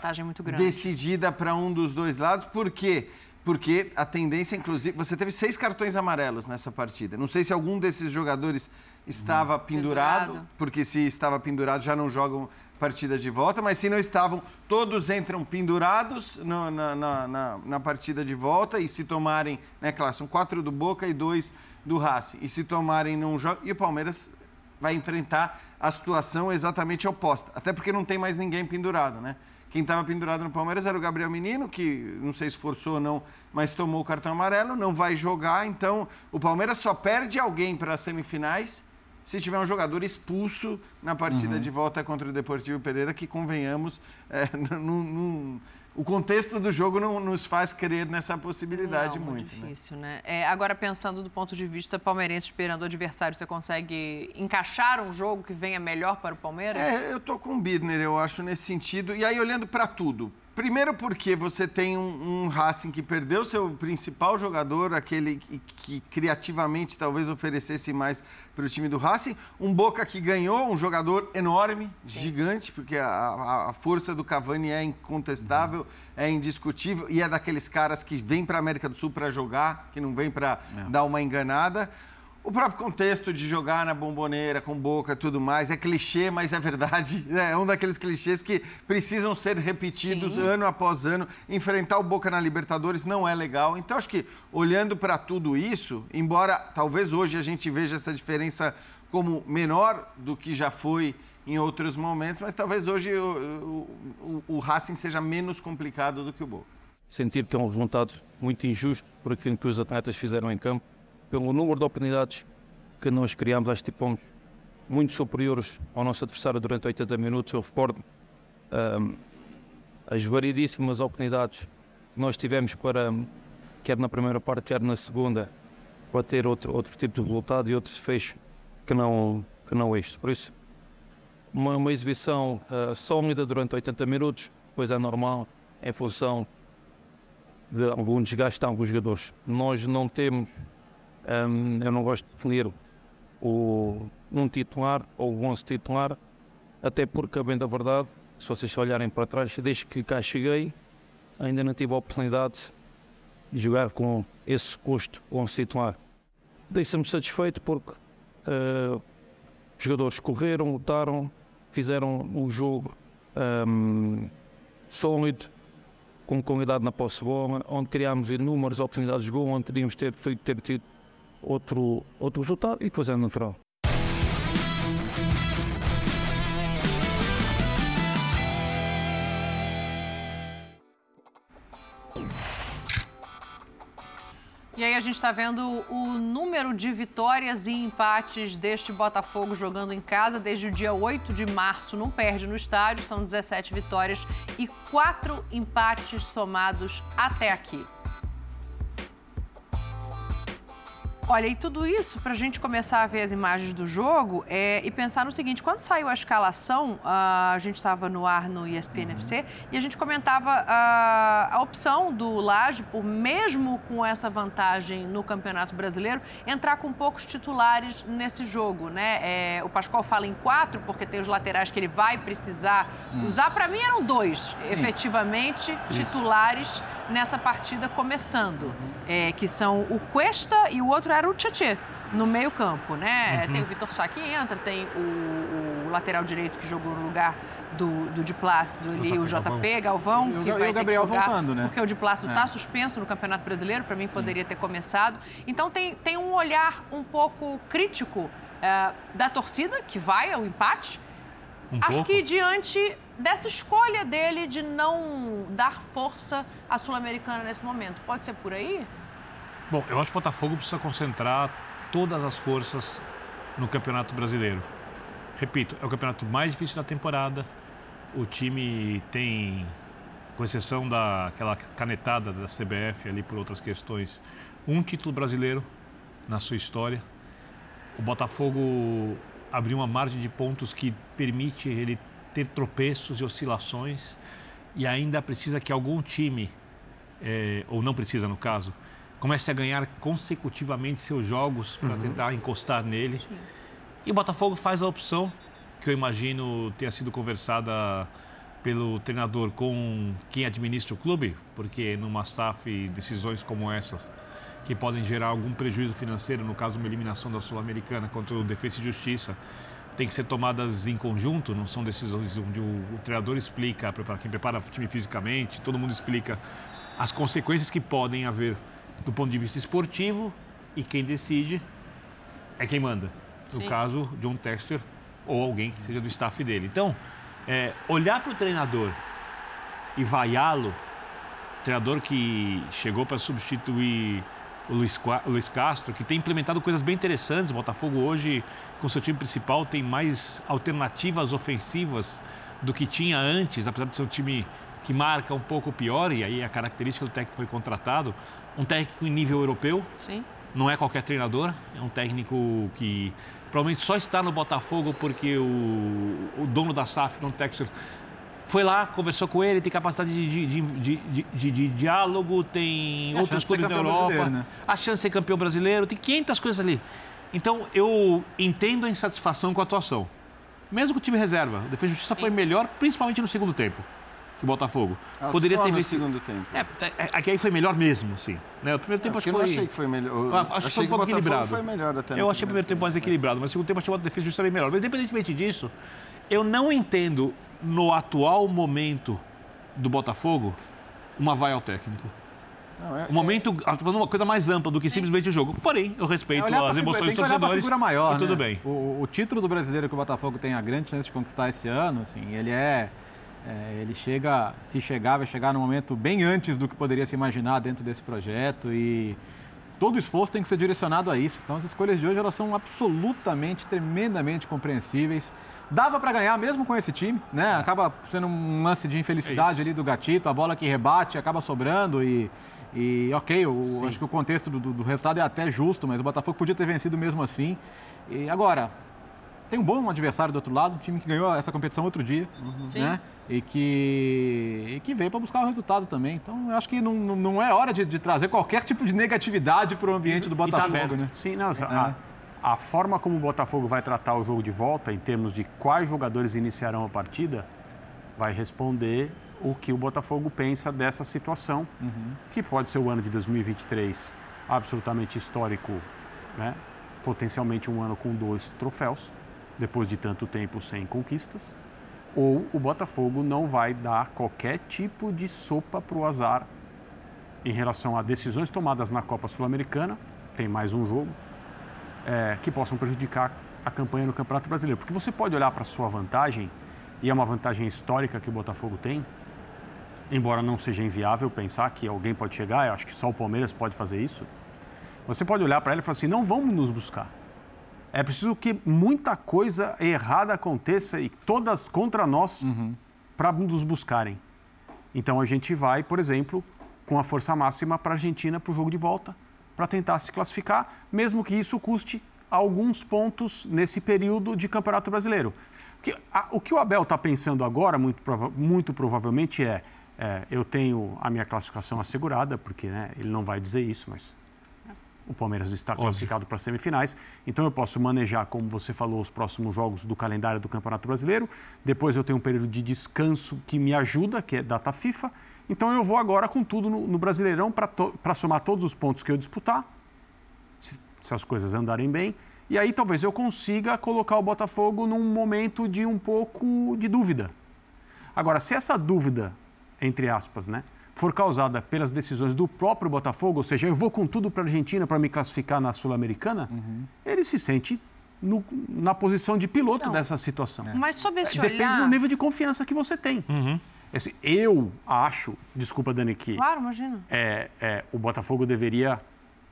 decidida para um dos dois lados. Por quê? Porque a tendência, inclusive, você teve seis cartões amarelos nessa partida. Não sei se algum desses jogadores estava hum. pendurado, pendurado, porque se estava pendurado já não jogam partida de volta, mas se não estavam, todos entram pendurados no, na, na, na, na, partida de volta e se tomarem, né, claro, são quatro do Boca e dois do Racing, e se tomarem não joga, e o Palmeiras vai enfrentar a situação exatamente oposta. Até porque não tem mais ninguém pendurado, né? Quem estava pendurado no Palmeiras era o Gabriel Menino, que não sei se forçou ou não, mas tomou o cartão amarelo, não vai jogar. Então, o Palmeiras só perde alguém para as semifinais se tiver um jogador expulso na partida uhum. de volta contra o Deportivo Pereira, que convenhamos, é, não, o contexto do jogo não nos faz crer nessa possibilidade não, muito. Né? difícil, né? né? É, agora, pensando do ponto de vista palmeirense, esperando o adversário, você consegue encaixar um jogo que venha melhor para o Palmeiras? É, eu tô com o Birner, eu acho, nesse sentido. E aí, olhando para tudo, Primeiro porque você tem um, um, Racing que perdeu seu principal jogador, aquele que, que criativamente talvez oferecesse mais para o time do Racing. Um Boca que ganhou, um jogador enorme, Sim. gigante, porque a, a, força do Cavani é incontestável, uhum. é indiscutível e é daqueles caras que vêm para a América do Sul para jogar, que não vem para é. dar uma enganada o próprio contexto de jogar na bomboneira, com boca e tudo mais, é clichê, mas é verdade. É um daqueles clichês que precisam ser repetidos Sim. ano após ano. Enfrentar o Boca na Libertadores não é legal. Então, acho que olhando para tudo isso, embora talvez hoje a gente veja essa diferença como menor do que já foi em outros momentos, mas talvez hoje o, o, o Racing seja menos complicado do que o Boca. Sentir que é um resultado muito injusto por aquilo que os atletas fizeram em campo pelo número de oportunidades que nós criámos, acho que fomos muito superiores ao nosso adversário durante 80 minutos. Eu recordo um, as variedíssimas oportunidades que nós tivemos para, quer na primeira parte, quer na segunda, para ter outro, outro tipo de resultado e outros fechos que não, que não este. Por isso, uma, uma exibição uh, sólida durante 80 minutos, pois é normal, em função de algum desgaste de alguns jogadores. Nós não temos um, eu não gosto de definir o, um titular ou o 11 titular, até porque, bem da verdade, se vocês olharem para trás, desde que cá cheguei, ainda não tive a oportunidade de jogar com esse custo 11 titular. Deixa-me satisfeito porque uh, os jogadores correram, lutaram, fizeram o jogo um, sólido, com qualidade na posse de bola, onde criámos inúmeras oportunidades de gol, onde teríamos ter, ter tido outro, outro resultado e depois é natural. E aí a gente está vendo o número de vitórias e empates deste Botafogo jogando em casa desde o dia 8 de março. Não perde no estádio, são 17 vitórias e 4 empates somados até aqui. Olha, e tudo isso, para a gente começar a ver as imagens do jogo é, e pensar no seguinte: quando saiu a escalação, a gente estava no ar no ESPN FC e a gente comentava a, a opção do Laje, por mesmo com essa vantagem no Campeonato Brasileiro, entrar com poucos titulares nesse jogo. né? É, o Pascoal fala em quatro, porque tem os laterais que ele vai precisar hum. usar. Para mim, eram dois, Sim. efetivamente, titulares nessa partida começando, uhum. é, que são o Cuesta e o outro era o Tietê no meio campo, né? Uhum. Tem o Vitor Sá que entra, tem o, o, lateral direito que jogou no lugar do, do Di Plácido ali, o JP Galvão, e que o, vai o Gabriel ter que jogar, voltando, né? Porque o Di Plácido está é. suspenso no Campeonato Brasileiro, para mim poderia ter começado. Então tem, tem um olhar um pouco crítico é, da torcida, que vai ao empate. Um Acho pouco? que diante dessa escolha dele de não dar força à Sul-Americana nesse momento. Pode ser por aí? Bom, eu acho que o Botafogo precisa concentrar todas as forças no Campeonato Brasileiro. Repito, é o campeonato mais difícil da temporada. O time tem, com exceção daquela canetada da CBF ali por outras questões, um título brasileiro na sua história. O Botafogo abriu uma margem de pontos que permite ele ter tropeços e oscilações e ainda precisa que algum time, é, ou não precisa no caso, comece a ganhar consecutivamente seus jogos para uhum. tentar encostar nele. Sim. E o Botafogo faz a opção, que eu imagino tenha sido conversada pelo treinador com quem administra o clube, porque numa SAF decisões como essas, que podem gerar algum prejuízo financeiro, no caso uma eliminação da Sul-Americana contra o Defesa e Justiça, tem que ser tomadas em conjunto, não são decisões onde o, o treinador explica, quem prepara o time fisicamente, todo mundo explica as consequências que podem haver do ponto de vista esportivo e quem decide é quem manda. No Sim. caso, John Texter ou alguém que seja do staff dele. Então, é, olhar para o treinador e vaiá-lo, treinador que chegou para substituir o Luiz, o Luiz, Castro, que tem implementado coisas bem interessantes. O Botafogo hoje, com seu time principal, tem mais alternativas ofensivas do que tinha antes, apesar de ser um time que marca um pouco pior, e aí a característica do técnico foi contratado um técnico em nível europeu. Sim. Não é qualquer treinador, é um técnico que provavelmente só está no Botafogo porque o, o dono da SAF, John Texas, foi lá, conversou com ele, tem capacidade de, de, de, de, de diálogo, tem outros clubes na Europa, né? a chance de ser campeão brasileiro, tem 500 coisas ali. Então, eu entendo a insatisfação com a atuação. Mesmo com o time reserva, o Defesa de Justiça Sim. foi melhor, principalmente no segundo tempo. Que o Botafogo. Ah, Poderia só ter no vencido. segundo tempo. É, é, é que aí foi melhor mesmo, sim. Né? O primeiro tempo É, acho que eu não foi. achei que foi melhor. Eu Eu acho achei que foi um pouco equilibrado. foi melhor até Eu achei o primeiro tempo mais equilibrado, mas o segundo tempo achei o defesa justamente melhor. Mas independentemente disso, eu não entendo no atual momento do Botafogo uma vai ao técnico. Não, é- O momento, falando uma coisa mais ampla do que simplesmente o jogo. Porém, eu respeito É as emoções dos torcedores. figura maior, e tudo né? bem. O, o título do brasileiro que o Botafogo tem a grande chance de conquistar esse ano, assim, ele é, é, ele chega, se chegar, vai chegar no momento bem antes do que poderia se imaginar dentro desse projeto e todo esforço tem que ser direcionado a isso. Então as escolhas de hoje elas são absolutamente, tremendamente compreensíveis. Dava para ganhar mesmo com esse time, né? Acaba sendo um lance de infelicidade ali do Gatito, a bola que rebate acaba sobrando e, e ok, o- acho que o contexto do, do- do resultado é até justo, mas o Botafogo podia ter vencido mesmo assim. E agora, tem um bom adversário do outro lado, um time que ganhou essa competição outro dia, né? E que, e que veio para buscar o resultado também. Então, eu acho que não, não- não é hora de, de trazer qualquer tipo de negatividade para o ambiente do tá Botafogo, né? Sim, não, a, a forma como o Botafogo vai tratar o jogo de volta, em termos de quais jogadores iniciarão a partida, vai responder o que o Botafogo pensa dessa situação, que pode ser o ano de 2023 absolutamente histórico, né? potencialmente um ano com dois troféus, depois de tanto tempo sem conquistas, ou o Botafogo não vai dar qualquer tipo de sopa para o azar em relação a decisões tomadas na Copa Sul-Americana, tem mais um jogo, é, que possam prejudicar a campanha no Campeonato Brasileiro. Porque você pode olhar para sua vantagem, e é uma vantagem histórica que o Botafogo tem, embora não seja inviável pensar que alguém pode chegar, eu acho que só o Palmeiras pode fazer isso. Você pode olhar para ele e falar assim: não vamos nos buscar. É preciso que muita coisa errada aconteça e todas contra nós para nos buscarem. Então a gente vai, por exemplo, com a força máxima para a Argentina para o jogo de volta, para tentar se classificar, mesmo que isso custe alguns pontos nesse período de Campeonato Brasileiro. A- o que o Abel está pensando agora, muito, prova- muito provavelmente, é, é, eu tenho a minha classificação assegurada, porque né, ele não vai dizer isso, mas o Palmeiras está classificado para as semifinais, então eu posso manejar, como você falou, os próximos jogos do calendário do Campeonato Brasileiro. Depois eu tenho um período de descanso que me ajuda, que é data FIFA. Então eu vou agora com tudo no, no Brasileirão para somar todos os pontos que eu disputar, se, se as coisas andarem bem. E aí talvez eu consiga colocar o Botafogo num momento de um pouco de dúvida. Agora, se essa dúvida, entre aspas, né, for causada pelas decisões do próprio Botafogo, ou seja, eu vou com tudo para a Argentina para me classificar na Sul-Americana, ele se sente no- na posição de piloto Não. dessa situação. Mas sob esse Depende olhar... do nível de confiança que você tem. Esse- eu acho, desculpa, Dani, que Claro, imagina. é, é, o Botafogo deveria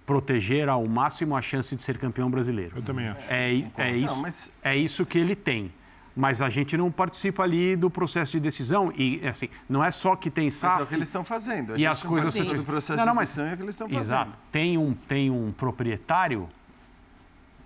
proteger ao máximo a chance de ser campeão brasileiro. Eu também acho. É, é, Não, isso, mas- é isso que ele tem. Mas a gente não participa ali do processo de decisão e, assim, não é só que tem Mas SAF... é o que eles estão fazendo. E as coisas... participa do processo Não, não, de mas- decisão é o que eles estão fazendo. Exato. Tem um, tem um proprietário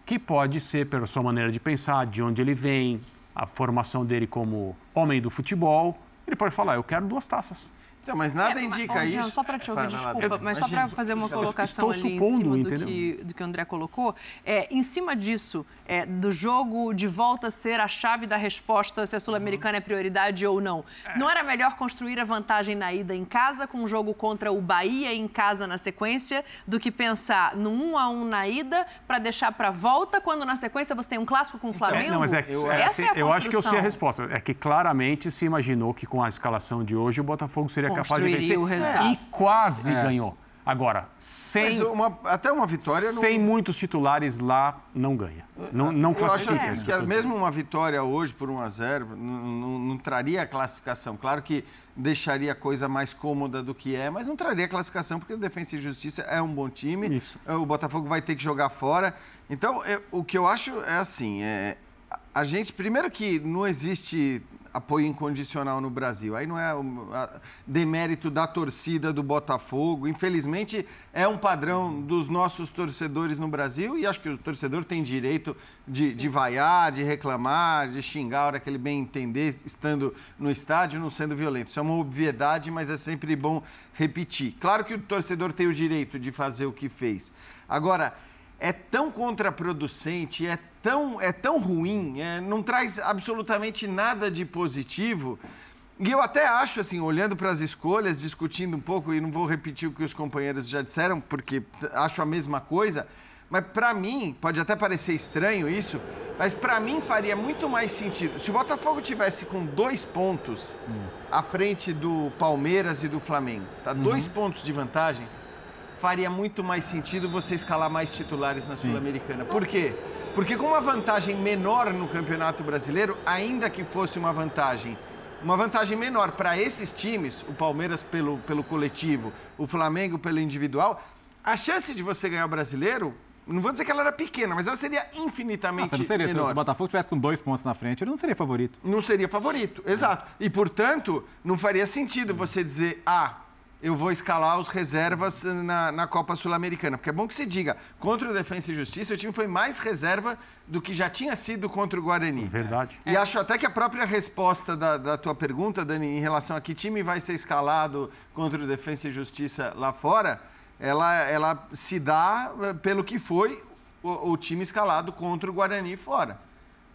que pode ser, pela sua maneira de pensar, de onde ele vem, a formação dele como homem do futebol, ele pode falar, eu quero duas taças. Então, mas nada É, indica mas, Jean, isso. Só para te ouvir, desculpa, mas só para fazer uma colocação ali em supondo, cima do que, do que o André colocou, é, em cima disso, é, do jogo de volta ser a chave da resposta se a Sul-Americana é prioridade ou não, não era melhor construir a vantagem na ida em casa, com um jogo contra o Bahia em casa na sequência, do que pensar no 1 a 1 na ida para deixar para volta, quando na sequência você tem um clássico com o Flamengo? É, não, mas é, eu, é, Essa é a eu acho que eu sei a resposta. É que claramente se imaginou que com a escalação de hoje o Botafogo seria capaz de vencer. o resultado. E quase É. ganhou. Agora, sem, uma- até uma vitória não- sem muitos titulares lá, não ganha. Não, não Eu acho classifica. isso que que mesmo uma vitória hoje por 1 a 0 não, não- não traria a classificação. Claro que deixaria a coisa mais cômoda do que é, mas não traria a classificação porque o Defensa e Justiça é um bom time. Isso. O Botafogo vai ter que jogar fora. Então, eu- o que eu acho é assim, é, a gente primeiro que não existe apoio incondicional no Brasil. Aí não é um, demérito da torcida do Botafogo. Infelizmente, é um padrão dos nossos torcedores no Brasil e acho que o torcedor tem direito de, de vaiar, de reclamar, de xingar a hora que ele bem entender, estando no estádio, não sendo violento. Isso é uma obviedade, mas é sempre bom repetir. Claro que o torcedor tem o direito de fazer o que fez. Agora, é tão contraproducente, é tão, é tão ruim, é, não traz absolutamente nada de positivo. E eu até acho, assim, olhando para as escolhas, discutindo um pouco, e não vou repetir o que os companheiros já disseram, porque acho a mesma coisa, mas para mim, pode até parecer estranho isso, mas para mim faria muito mais sentido. Se o Botafogo tivesse com dois pontos à frente do Palmeiras e do Flamengo, tá? Dois pontos de vantagem, faria muito mais sentido você escalar mais titulares na Sul-Americana. Por quê? Porque com uma vantagem menor no Campeonato Brasileiro, ainda que fosse uma vantagem, uma vantagem menor para esses times, o Palmeiras pelo, pelo coletivo, o Flamengo pelo individual, a chance de você ganhar o brasileiro, não vou dizer que ela era pequena, mas ela seria infinitamente Nossa, não seria, se menor o Botafogo tivesse com dois pontos na frente, ele não seria favorito. não seria favorito, exato. E, portanto, não faria sentido você dizer, ah, eu vou escalar os reservas na, na Copa Sul-Americana. Porque é bom que se diga, contra o Defensa e Justiça, o time foi mais reserva do que já tinha sido contra o Guarani. Verdade. E acho até que a própria resposta da, da tua pergunta, Dani, em relação a que time vai ser escalado contra o Defensa e Justiça lá fora, ela, ela se dá eh, pelo que foi o, o time escalado contra o Guarani fora.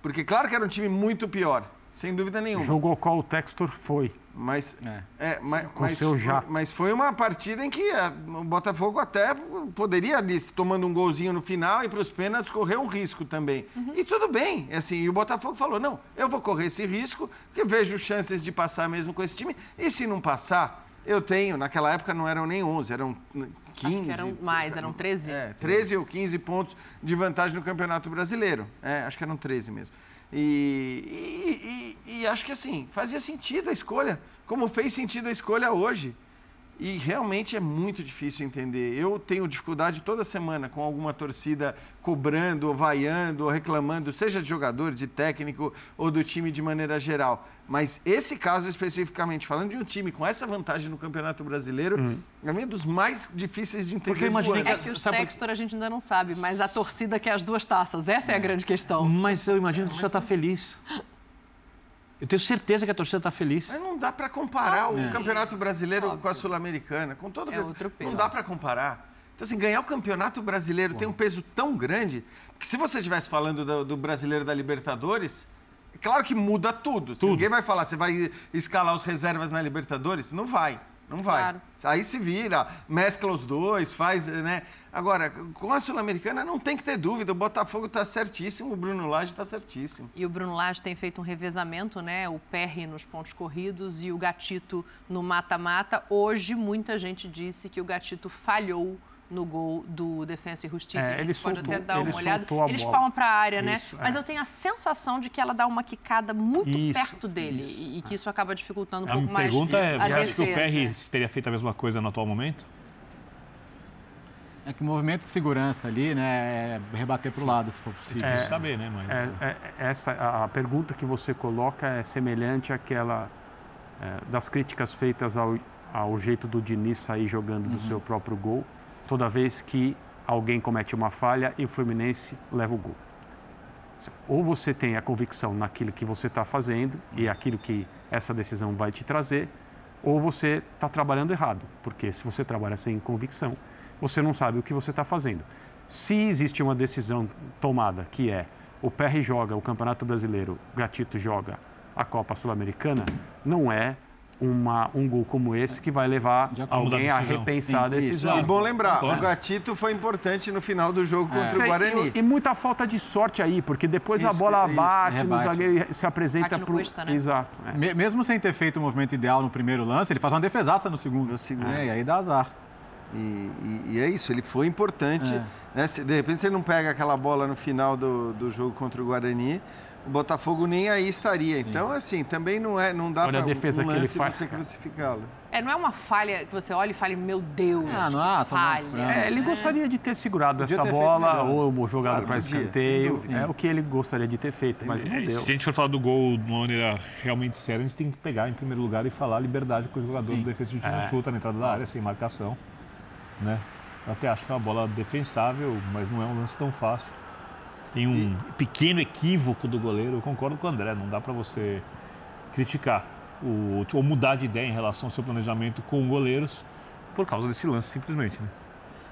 Porque claro que era um time muito pior, sem dúvida nenhuma. Jogou qual o Textor foi. Mas, é, mas, Com mas, seu foi, jato. mas foi uma partida em que a- o Botafogo até poderia ali, tomando um golzinho no final e para os pênaltis, correr um risco também. E tudo bem, assim, e o Botafogo falou, não, eu vou correr esse risco, porque vejo chances de passar mesmo com esse time, e se não passar, eu tenho, naquela época não eram nem 11, eram 15. Acho que eram mais, eram 13. É, 13 ou 15 pontos de vantagem no Campeonato Brasileiro. É, acho que eram 13 mesmo. E, e- e- e acho que assim, fazia sentido a escolha, como fez sentido a escolha hoje. E realmente é muito difícil entender. Eu tenho dificuldade toda semana com alguma torcida cobrando, ou vaiando, ou reclamando, seja de jogador, de técnico ou do time de maneira geral. Mas esse caso especificamente, falando de um time com essa vantagem no Campeonato Brasileiro, é um dos mais difíceis de entender. Porque imagina que- É que por- Textor a gente ainda não sabe, mas a torcida quer as duas taças. Essa é a grande questão. Mas eu imagino que a torcida está feliz. Eu tenho certeza que a torcida está feliz. Mas não dá para comparar Nossa, o é. Campeonato Brasileiro com a Sul-Americana, com todo É peso. Não dá para comparar. Então, assim, ganhar o Campeonato Brasileiro tem um peso tão grande que se você estivesse falando do, do Brasileiro da Libertadores, é claro que muda tudo. Se Ninguém vai falar, você vai escalar os reservas na Libertadores? Não vai. Não vai. Claro. Aí se vira, mescla os dois, faz, né? Agora, com a Sul-Americana não tem que ter dúvida, o Botafogo está certíssimo, o Bruno Lage está certíssimo. E o Bruno Lage tem feito um revezamento, né? O Perry nos pontos corridos e o Gatito no mata-mata. Hoje, muita gente disse que o Gatito falhou no gol do Defensa e Justiça. É, a gente ele pode soltou- até dar uma olhada. a Eles bola. palmam para a área, né? Isso, Mas é. eu tenho a sensação de que ela dá uma quicada muito Isso, perto dele e, e que isso acaba dificultando um A pouco minha mais pergunta é, a você acha que o. PR teria feito a mesma coisa no atual momento? É que o movimento de segurança ali, né, é rebater para o lado, se for possível. difícil saber, né? Mas... É, é- essa, a a pergunta que você coloca é semelhante àquela é, das críticas feitas ao, ao jeito do Diniz sair jogando do seu próprio gol, toda vez que alguém comete uma falha e o Fluminense leva o gol. Ou você tem a convicção naquilo que você está fazendo e aquilo que essa decisão vai te trazer, ou você está trabalhando errado, porque se você trabalha sem convicção, você não sabe o que você está fazendo. Se existe uma decisão tomada que é o PR joga o Campeonato Brasileiro, o Gatito joga a Copa Sul-Americana, não é uma, um gol como esse que vai levar alguém a repensar a E decisão. bom lembrar, Concordo. o Gatito foi importante no final do jogo contra o Guarani. E, e muita falta de sorte aí, porque depois a Isso, bola isso, bate, no rebate. zagueiro se apresenta pro. Cuesta, né? Exato. é. Me- Mesmo sem ter feito o movimento ideal no primeiro lance, ele faz uma defesaça no segundo. No segundo. É, e aí dá azar. E, e- e é isso, ele foi importante. É. né? Se, de repente, ele não pega aquela bola no final do, do jogo contra o Guarani, o Botafogo nem aí estaria. Então, assim, também não, é, não dá para defesa um que ele lance faz, você crucificá-lo. É, não é uma falha que você olha e fale, meu Deus, Ah, não, ah, um falha. frango. É, ele gostaria de ter segurado Podia essa ter bola ou jogado Claro, para escanteio. É o que ele gostaria de ter feito, mas não deu. Se a gente for falar do gol de uma maneira realmente séria, a gente tem que pegar em primeiro lugar e falar a liberdade que o jogador do defesa de É. chuta na entrada da área, sem marcação. Né? Eu até acho que é uma bola defensável, mas não é um lance tão fácil. Tem um pequeno equívoco do goleiro, eu concordo com o André, não dá para você criticar o, ou mudar de ideia em relação ao seu planejamento com goleiros por causa desse lance, simplesmente. Né?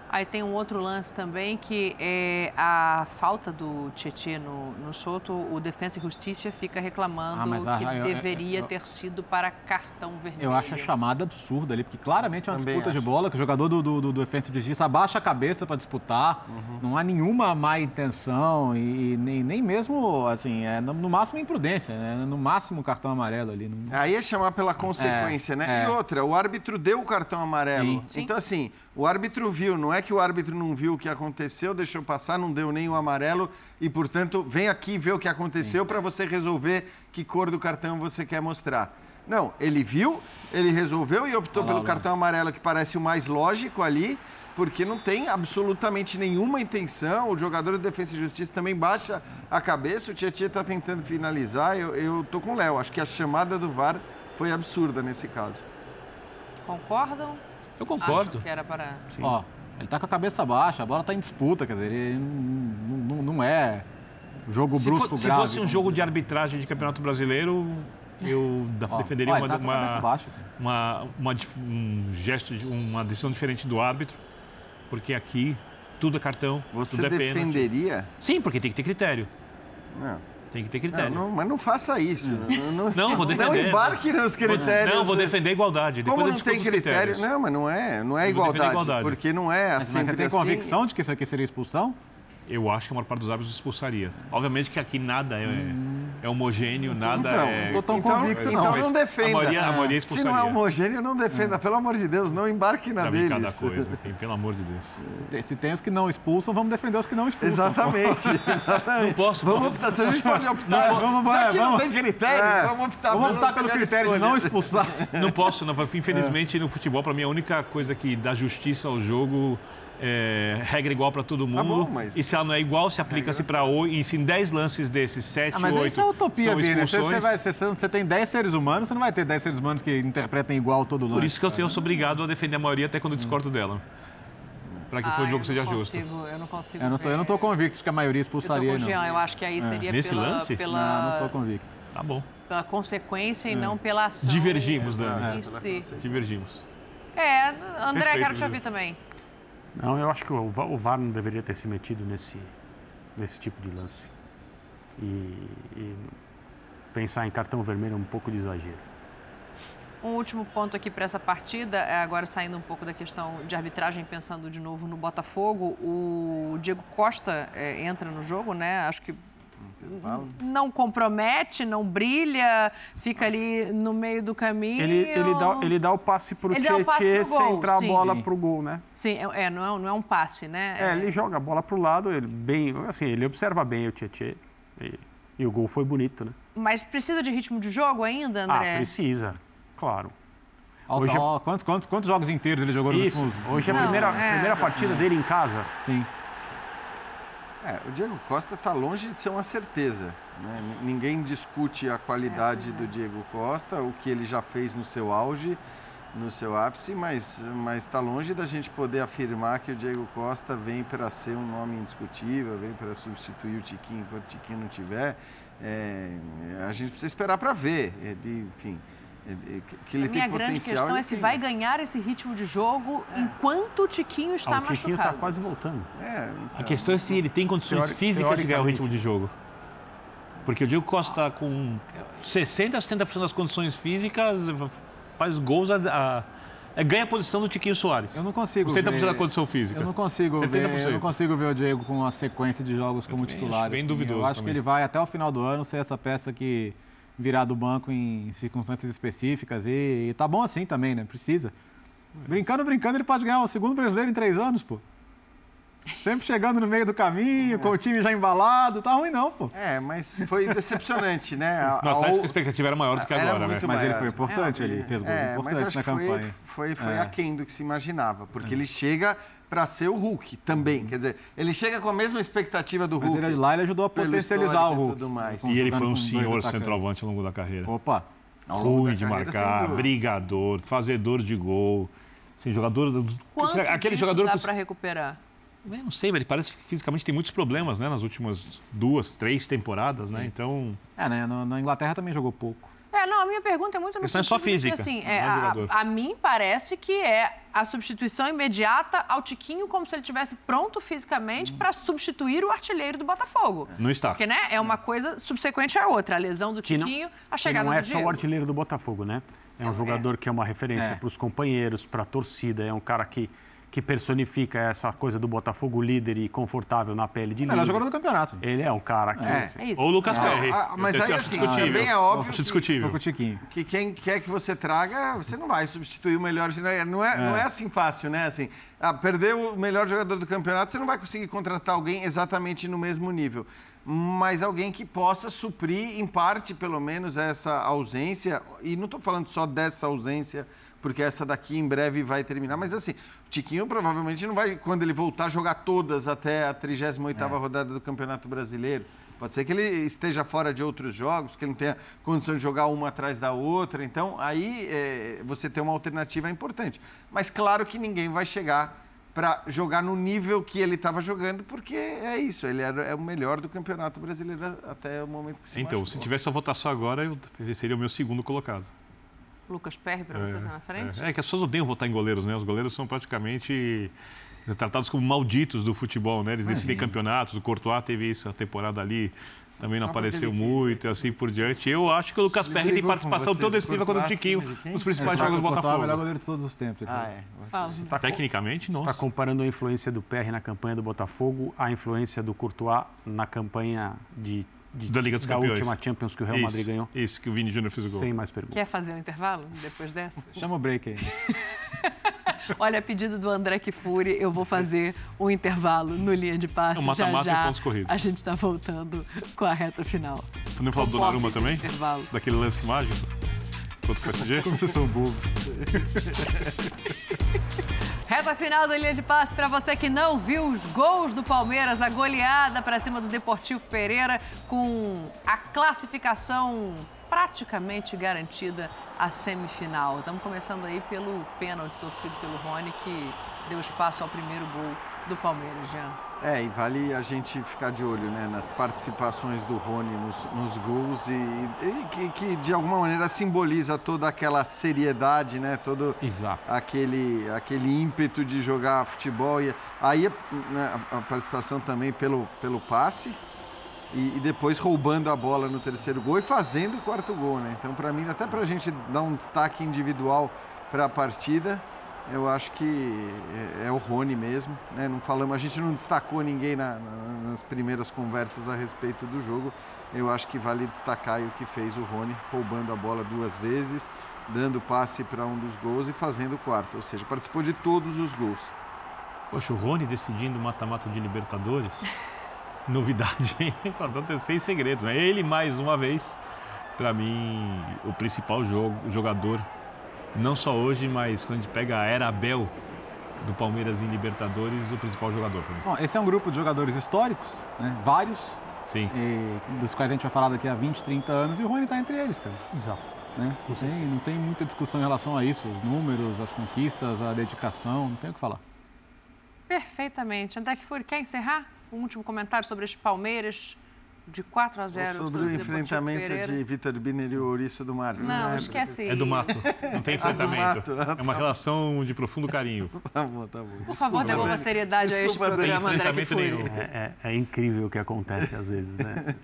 Aí tem um outro lance também que é a falta do Tietê no, no Soto. O Defensa e Justiça fica reclamando Ah, mas a- que eu- eu- deveria eu- ter sido para cartão vermelho. Eu acho a chamada absurda ali, porque claramente é uma Também disputa de acho. bola, que o jogador do, do, do Defensa e Justiça abaixa a cabeça para disputar, Uhum. não há nenhuma má intenção e, e nem, nem mesmo, assim, é, no, no máximo imprudência, né? no máximo cartão amarelo ali. Não... Aí é chamar pela consequência, É, né? é. E outra, o árbitro deu o cartão amarelo. Sim. Então, assim, o árbitro viu, não é que o árbitro não viu o que aconteceu, deixou passar, não deu nem o amarelo e, portanto, vem aqui ver o que aconteceu para você resolver que cor do cartão você quer mostrar. Não, ele viu, ele resolveu e optou lá pelo cartão amarelo que parece o mais lógico ali, porque não tem absolutamente nenhuma intenção. O jogador de Defesa e Justiça também baixa a cabeça, o Tietchan está tentando finalizar. Eu, eu tô com o Léo, acho que a chamada do VAR foi absurda nesse caso. Concordam? Eu concordo. Acho que era para... Ó, ele tá com a cabeça baixa, a bola tá em disputa, quer dizer, ele não, não- não é jogo Se, brusco fo- se grave. fosse um jogo de arbitragem de Campeonato Brasileiro, eu Ó, defenderia ó, uma, tá uma, baixa. uma, uma um gesto, de- uma decisão diferente do árbitro, porque aqui tudo é cartão, Você tudo é pênalti. defenderia? Sim, porque tem que ter critério. Não. Tem que ter critério. Não, não, mas não faça isso. Não, não, Não, vou defender. Não embarque nos critérios. Não, vou defender a igualdade. Depois Como não tem critério? critérios. Não, mas não é, não é igualdade, igualdade. Porque não é Mas assim. você tem convicção de que isso aqui seria expulsão? Eu acho que a maior parte dos árbitros expulsaria. Obviamente que aqui nada é, é homogêneo, nada então, é... não tô tão então, convicto, então não. não defenda. A maioria, a maioria Se não expulsaria. é homogêneo, não defenda. Pelo amor de Deus, não embarque na deles. cada coisa, enfim, pelo amor de Deus. Se tem os que não expulsam, vamos defender os que não expulsam. Exatamente, exatamente. Não posso. Vamos optar, se a gente pode optar. Não, vamos- já que não vamos- tem critério, É, vamos optar vamos optar pelo critério de escolha. não expulsar. Não posso, não. Infelizmente, no futebol, para mim, a única coisa que dá justiça ao jogo é regra igual para todo mundo. Tá bom, mas- E se ela não é igual, se aplica-se para oito. E se em 10 lances desses, 7, Ah, mas 8 isso é utopia, são? Você, você, vai, você, você tem 10 seres humanos, você não vai ter 10 seres humanos que interpretem igual todo lance. Por isso que eu, tenho, sou obrigado a defender a maioria até quando eu discordo dela. Para que Ah, o jogo seja não justo. Consigo, eu não consigo Eu não, tô, eu não tô convicto de que a maioria Eu tô expulsaria, com o não. Jean, eu acho que aí É. seria Nesse pela, lance? pela, Não, não tô convicto. Tá bom. pela consequência e não pela ação. Divergimos, Dani. em si. Divergimos. É, André, Respeito, quero te ouvir também. Não, eu acho que o Va- o VAR não deveria ter se metido nesse, nesse tipo de lance. E, e pensar em cartão vermelho é um pouco de exagero. Um último ponto aqui para essa partida, é agora saindo um pouco da questão de arbitragem, pensando de novo no Botafogo, o Diego Costa é, entra no jogo, né? Acho que não compromete, não brilha, fica ali no meio do caminho. Ele, ele, dá, ele dá o passe pro dá o pro gol, centrar sim. a bola pro gol, né? Sim, é, é, não, é, um- não é um passe, né? É, ele joga a bola pro lado, ele bem, assim, ele observa bem o Tietê. E, e o gol foi bonito, né? Mas precisa de ritmo de jogo ainda, Ah, André? precisa, claro. Hoje é- ó, quantos, quantos, quantos jogos inteiros ele jogou nos Isso, últimos... hoje é a Não, primeira, é. primeira partida dele em casa. Sim. É, o Diego Costa está longe de ser uma certeza. né? Ninguém discute a qualidade do Diego Costa, o que ele já fez no seu auge, no seu ápice, mas está longe da gente poder afirmar que o Diego Costa vem para ser um nome indiscutível, vem para substituir o Tiquinho enquanto o Tiquinho não tiver. É, a gente precisa esperar para ver. Ele, enfim, que- ele a minha tem grande potencial. questão é se vai mas- ganhar esse ritmo de jogo enquanto o Tiquinho está Ah, o Tiquinho machucado. está quase voltando. É, A então, questão é se ele tem condições Teori- físicas de ganhar o ritmo de jogo. Porque o Diego Costa, com 60% a 70% das condições físicas, faz gols, a, a- é, ganha a posição do Tiquinho Soares. Eu não consigo Com 70% ver... da condição física. Eu não consigo ver, 70%. eu não consigo ver o Diego com uma sequência de jogos como titular. acho bem assim. duvidoso Eu acho também. que ele vai até o final do ano ser essa peça que virar do banco em circunstâncias específicas e, e tá bom assim também, né? Precisa. Brincando, brincando, ele pode ganhar o segundo brasileiro em três anos, pô. Sempre chegando no meio do caminho, com o time já embalado, tá ruim não, pô. É, mas foi decepcionante, né? A- No Atlético a expectativa era maior do que agora, né? muito Mas ele foi importante, É, ele fez gols É, mas importantes na que foi, campanha. foi, foi É. aquém do que se imaginava, porque ele chega para ser o Hulk também. Quer dizer, ele chega com a mesma expectativa do Mas Hulk. ele lá ele ajudou a potencializar o e Hulk. tudo mais. E ele foi um senhor centroavante ao longo da carreira. Opa, Ruim de marcar, brigador, fazedor de gol. Assim, jogador. do- Quanto aquele jogador dá que. para recuperar? Eu não sei, mas ele parece que fisicamente tem muitos problemas, né? Nas últimas duas, três temporadas, né? Então. é, né? Na, na Inglaterra também jogou pouco. É, não, a minha pergunta é muito no Questão é só de que, física, assim, não é, é a, a mim parece que é a substituição imediata ao Tiquinho, como se ele estivesse pronto fisicamente para substituir o artilheiro do Botafogo. Não está. Porque, né, é uma coisa subsequente à outra. A lesão do Que não- Tiquinho, a que chegada não é do só o artilheiro do Botafogo, né? É um jogador que é uma referência É. para os companheiros, para a torcida. É um cara que, que personifica essa coisa do Botafogo líder e confortável na pele de Melhor líder. jogador do campeonato. Ele é um cara que... É. É isso. Ou o Lucas Perry. ah, mas Eu aí, acho assim, discutível. também é óbvio Acho que- discutível. Tô com o Tiquinho. que quem quer que você traga, você não vai substituir o melhor. Não é, não é assim fácil, né? Assim, ah, perder o melhor jogador do campeonato, você não vai conseguir contratar alguém exatamente no mesmo nível. Mas alguém que possa suprir, em parte, pelo menos, essa ausência. E não estou falando só dessa ausência, porque essa daqui em breve vai terminar. Mas assim, o Tiquinho provavelmente não vai, quando ele voltar, jogar todas até a 38ª rodada do Campeonato Brasileiro. Pode ser que ele esteja fora de outros jogos, que ele não tenha condição de jogar uma atrás da outra. Então, aí é, você ter uma alternativa é importante. Mas claro que ninguém vai chegar para jogar no nível que ele estava jogando, porque é isso, ele era, é o melhor do Campeonato Brasileiro até o momento que se Então, machucou. se tivesse a votação agora, eu, ele seria o meu segundo colocado. Lucas Perry para você estar na frente? É, é que as pessoas odeiam votar em goleiros, né? Os goleiros são praticamente tratados como malditos do futebol, né? Eles decidem campeonatos. O Courtois teve isso a temporada ali, também não Só apareceu muito e assim por diante. Eu acho que o Lucas Perry tem participação tão decisiva quanto o Tiquinho nos principais É, jogos do o Courtois é o melhor Botafogo. goleiro de todos os tempos. Ah, é. Tá Tecnicamente, Você nossa. está comparando a influência do PR na campanha do Botafogo à influência do Courtois na campanha de, de- Da Liga dos da Campeões. última Champions que o Real Isso, Madrid ganhou? Isso, que o Vini Júnior fez o gol. Sem mais perguntas. Quer fazer um intervalo depois dessa? Chama o break aí. Olha, a pedido do André Kifuri, eu vou fazer um intervalo no linha de passe. É um mata-mata e pontos corridos. A gente está voltando com a reta final. Podemos falar do O Donnarumma também? intervalo. Daquele lance mágico? Contra o PSG? Como vocês são bobos. Reta final do linha de passe para você que não viu os gols do Palmeiras, a goleada para cima do Deportivo Pereira com a classificação praticamente garantida à semifinal. Estamos começando aí pelo pênalti sofrido pelo Rony que deu espaço ao primeiro gol do Palmeiras, Jean. É, e vale a gente ficar de olho né, nas participações do Rony nos, nos gols e, e que, que, de alguma maneira simboliza toda aquela seriedade, né, todo Exato. aquele, aquele ímpeto de jogar futebol. E aí né, a, a participação também pelo, pelo passe e, e depois roubando a bola no terceiro gol e fazendo o quarto gol. Né? Então, para mim, até para a gente dar um destaque individual para a partida, eu acho que é, é o Rony mesmo. Né? Não falamos, a gente não destacou ninguém na- na- nas primeiras conversas a respeito do jogo. Eu acho que vale destacar o que fez o Rony, roubando a bola duas vezes, dando passe para um dos gols e fazendo o quarto. Ou seja, participou de todos os gols. Poxa, o Rony decidindo o mata-mata de Libertadores. Novidade, hein? Pra não ter seis segredos, né? Ele, mais uma vez, pra mim, o principal jogo, jogador, não só hoje, mas quando a gente pega a era Abel do Palmeiras em Libertadores, o principal jogador. Bom, esse é um grupo de jogadores históricos, né? vários, Sim. e dos quais a gente vai falar daqui a 20, 30 anos, e o Rony está entre eles, cara. Exato. Né? Não, tem, não tem muita discussão em relação a isso, os números, as conquistas, a dedicação, não tem o que falar. Perfeitamente. André Kifuri, quer encerrar? Um último comentário sobre este Palmeiras de 4 a 0 Sobre o enfrentamento de Vitor Biner e o Ouriço do Mar. Não, esquece É do mato, não tem enfrentamento. mato. É uma relação de profundo carinho. Tá bom, tá bom. Por favor, devolva seriedade a este Desculpa, André. programa, André Kifuri. É, é- é incrível o que acontece às vezes, né?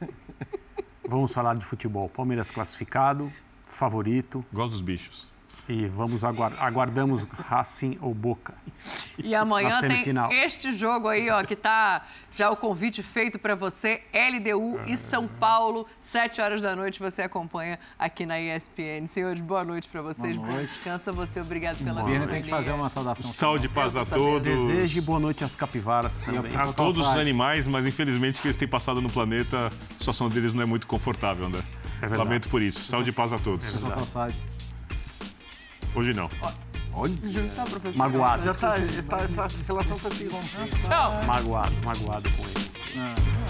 Vamos falar de futebol. Palmeiras classificado, favorito. Gosto dos bichos. E vamos aguar aguardamos Racing ou Boca. E amanhã tem semifinal. este jogo aí, ó, que tá já o convite feito para você, LDU e São Paulo, 7 horas da noite, você acompanha aqui na ESPN. Senhores, boa noite para vocês, Boa bom noite. descansa você, obrigado pela tem companhia. que fazer uma saudação. Saúde e paz a todos. Desejo e boa noite às capivaras também. A todos os animais, mas infelizmente que eles têm passado no planeta, a situação deles não é muito confortável, André. verdade. Lamento por isso. Saúde e paz a todos. Essa passagem. Hoje não. Tá, professor? Magoado. Já tá, tá, essa relação tá se rompendo. Tchau. Magoado, magoado com ele. Ah.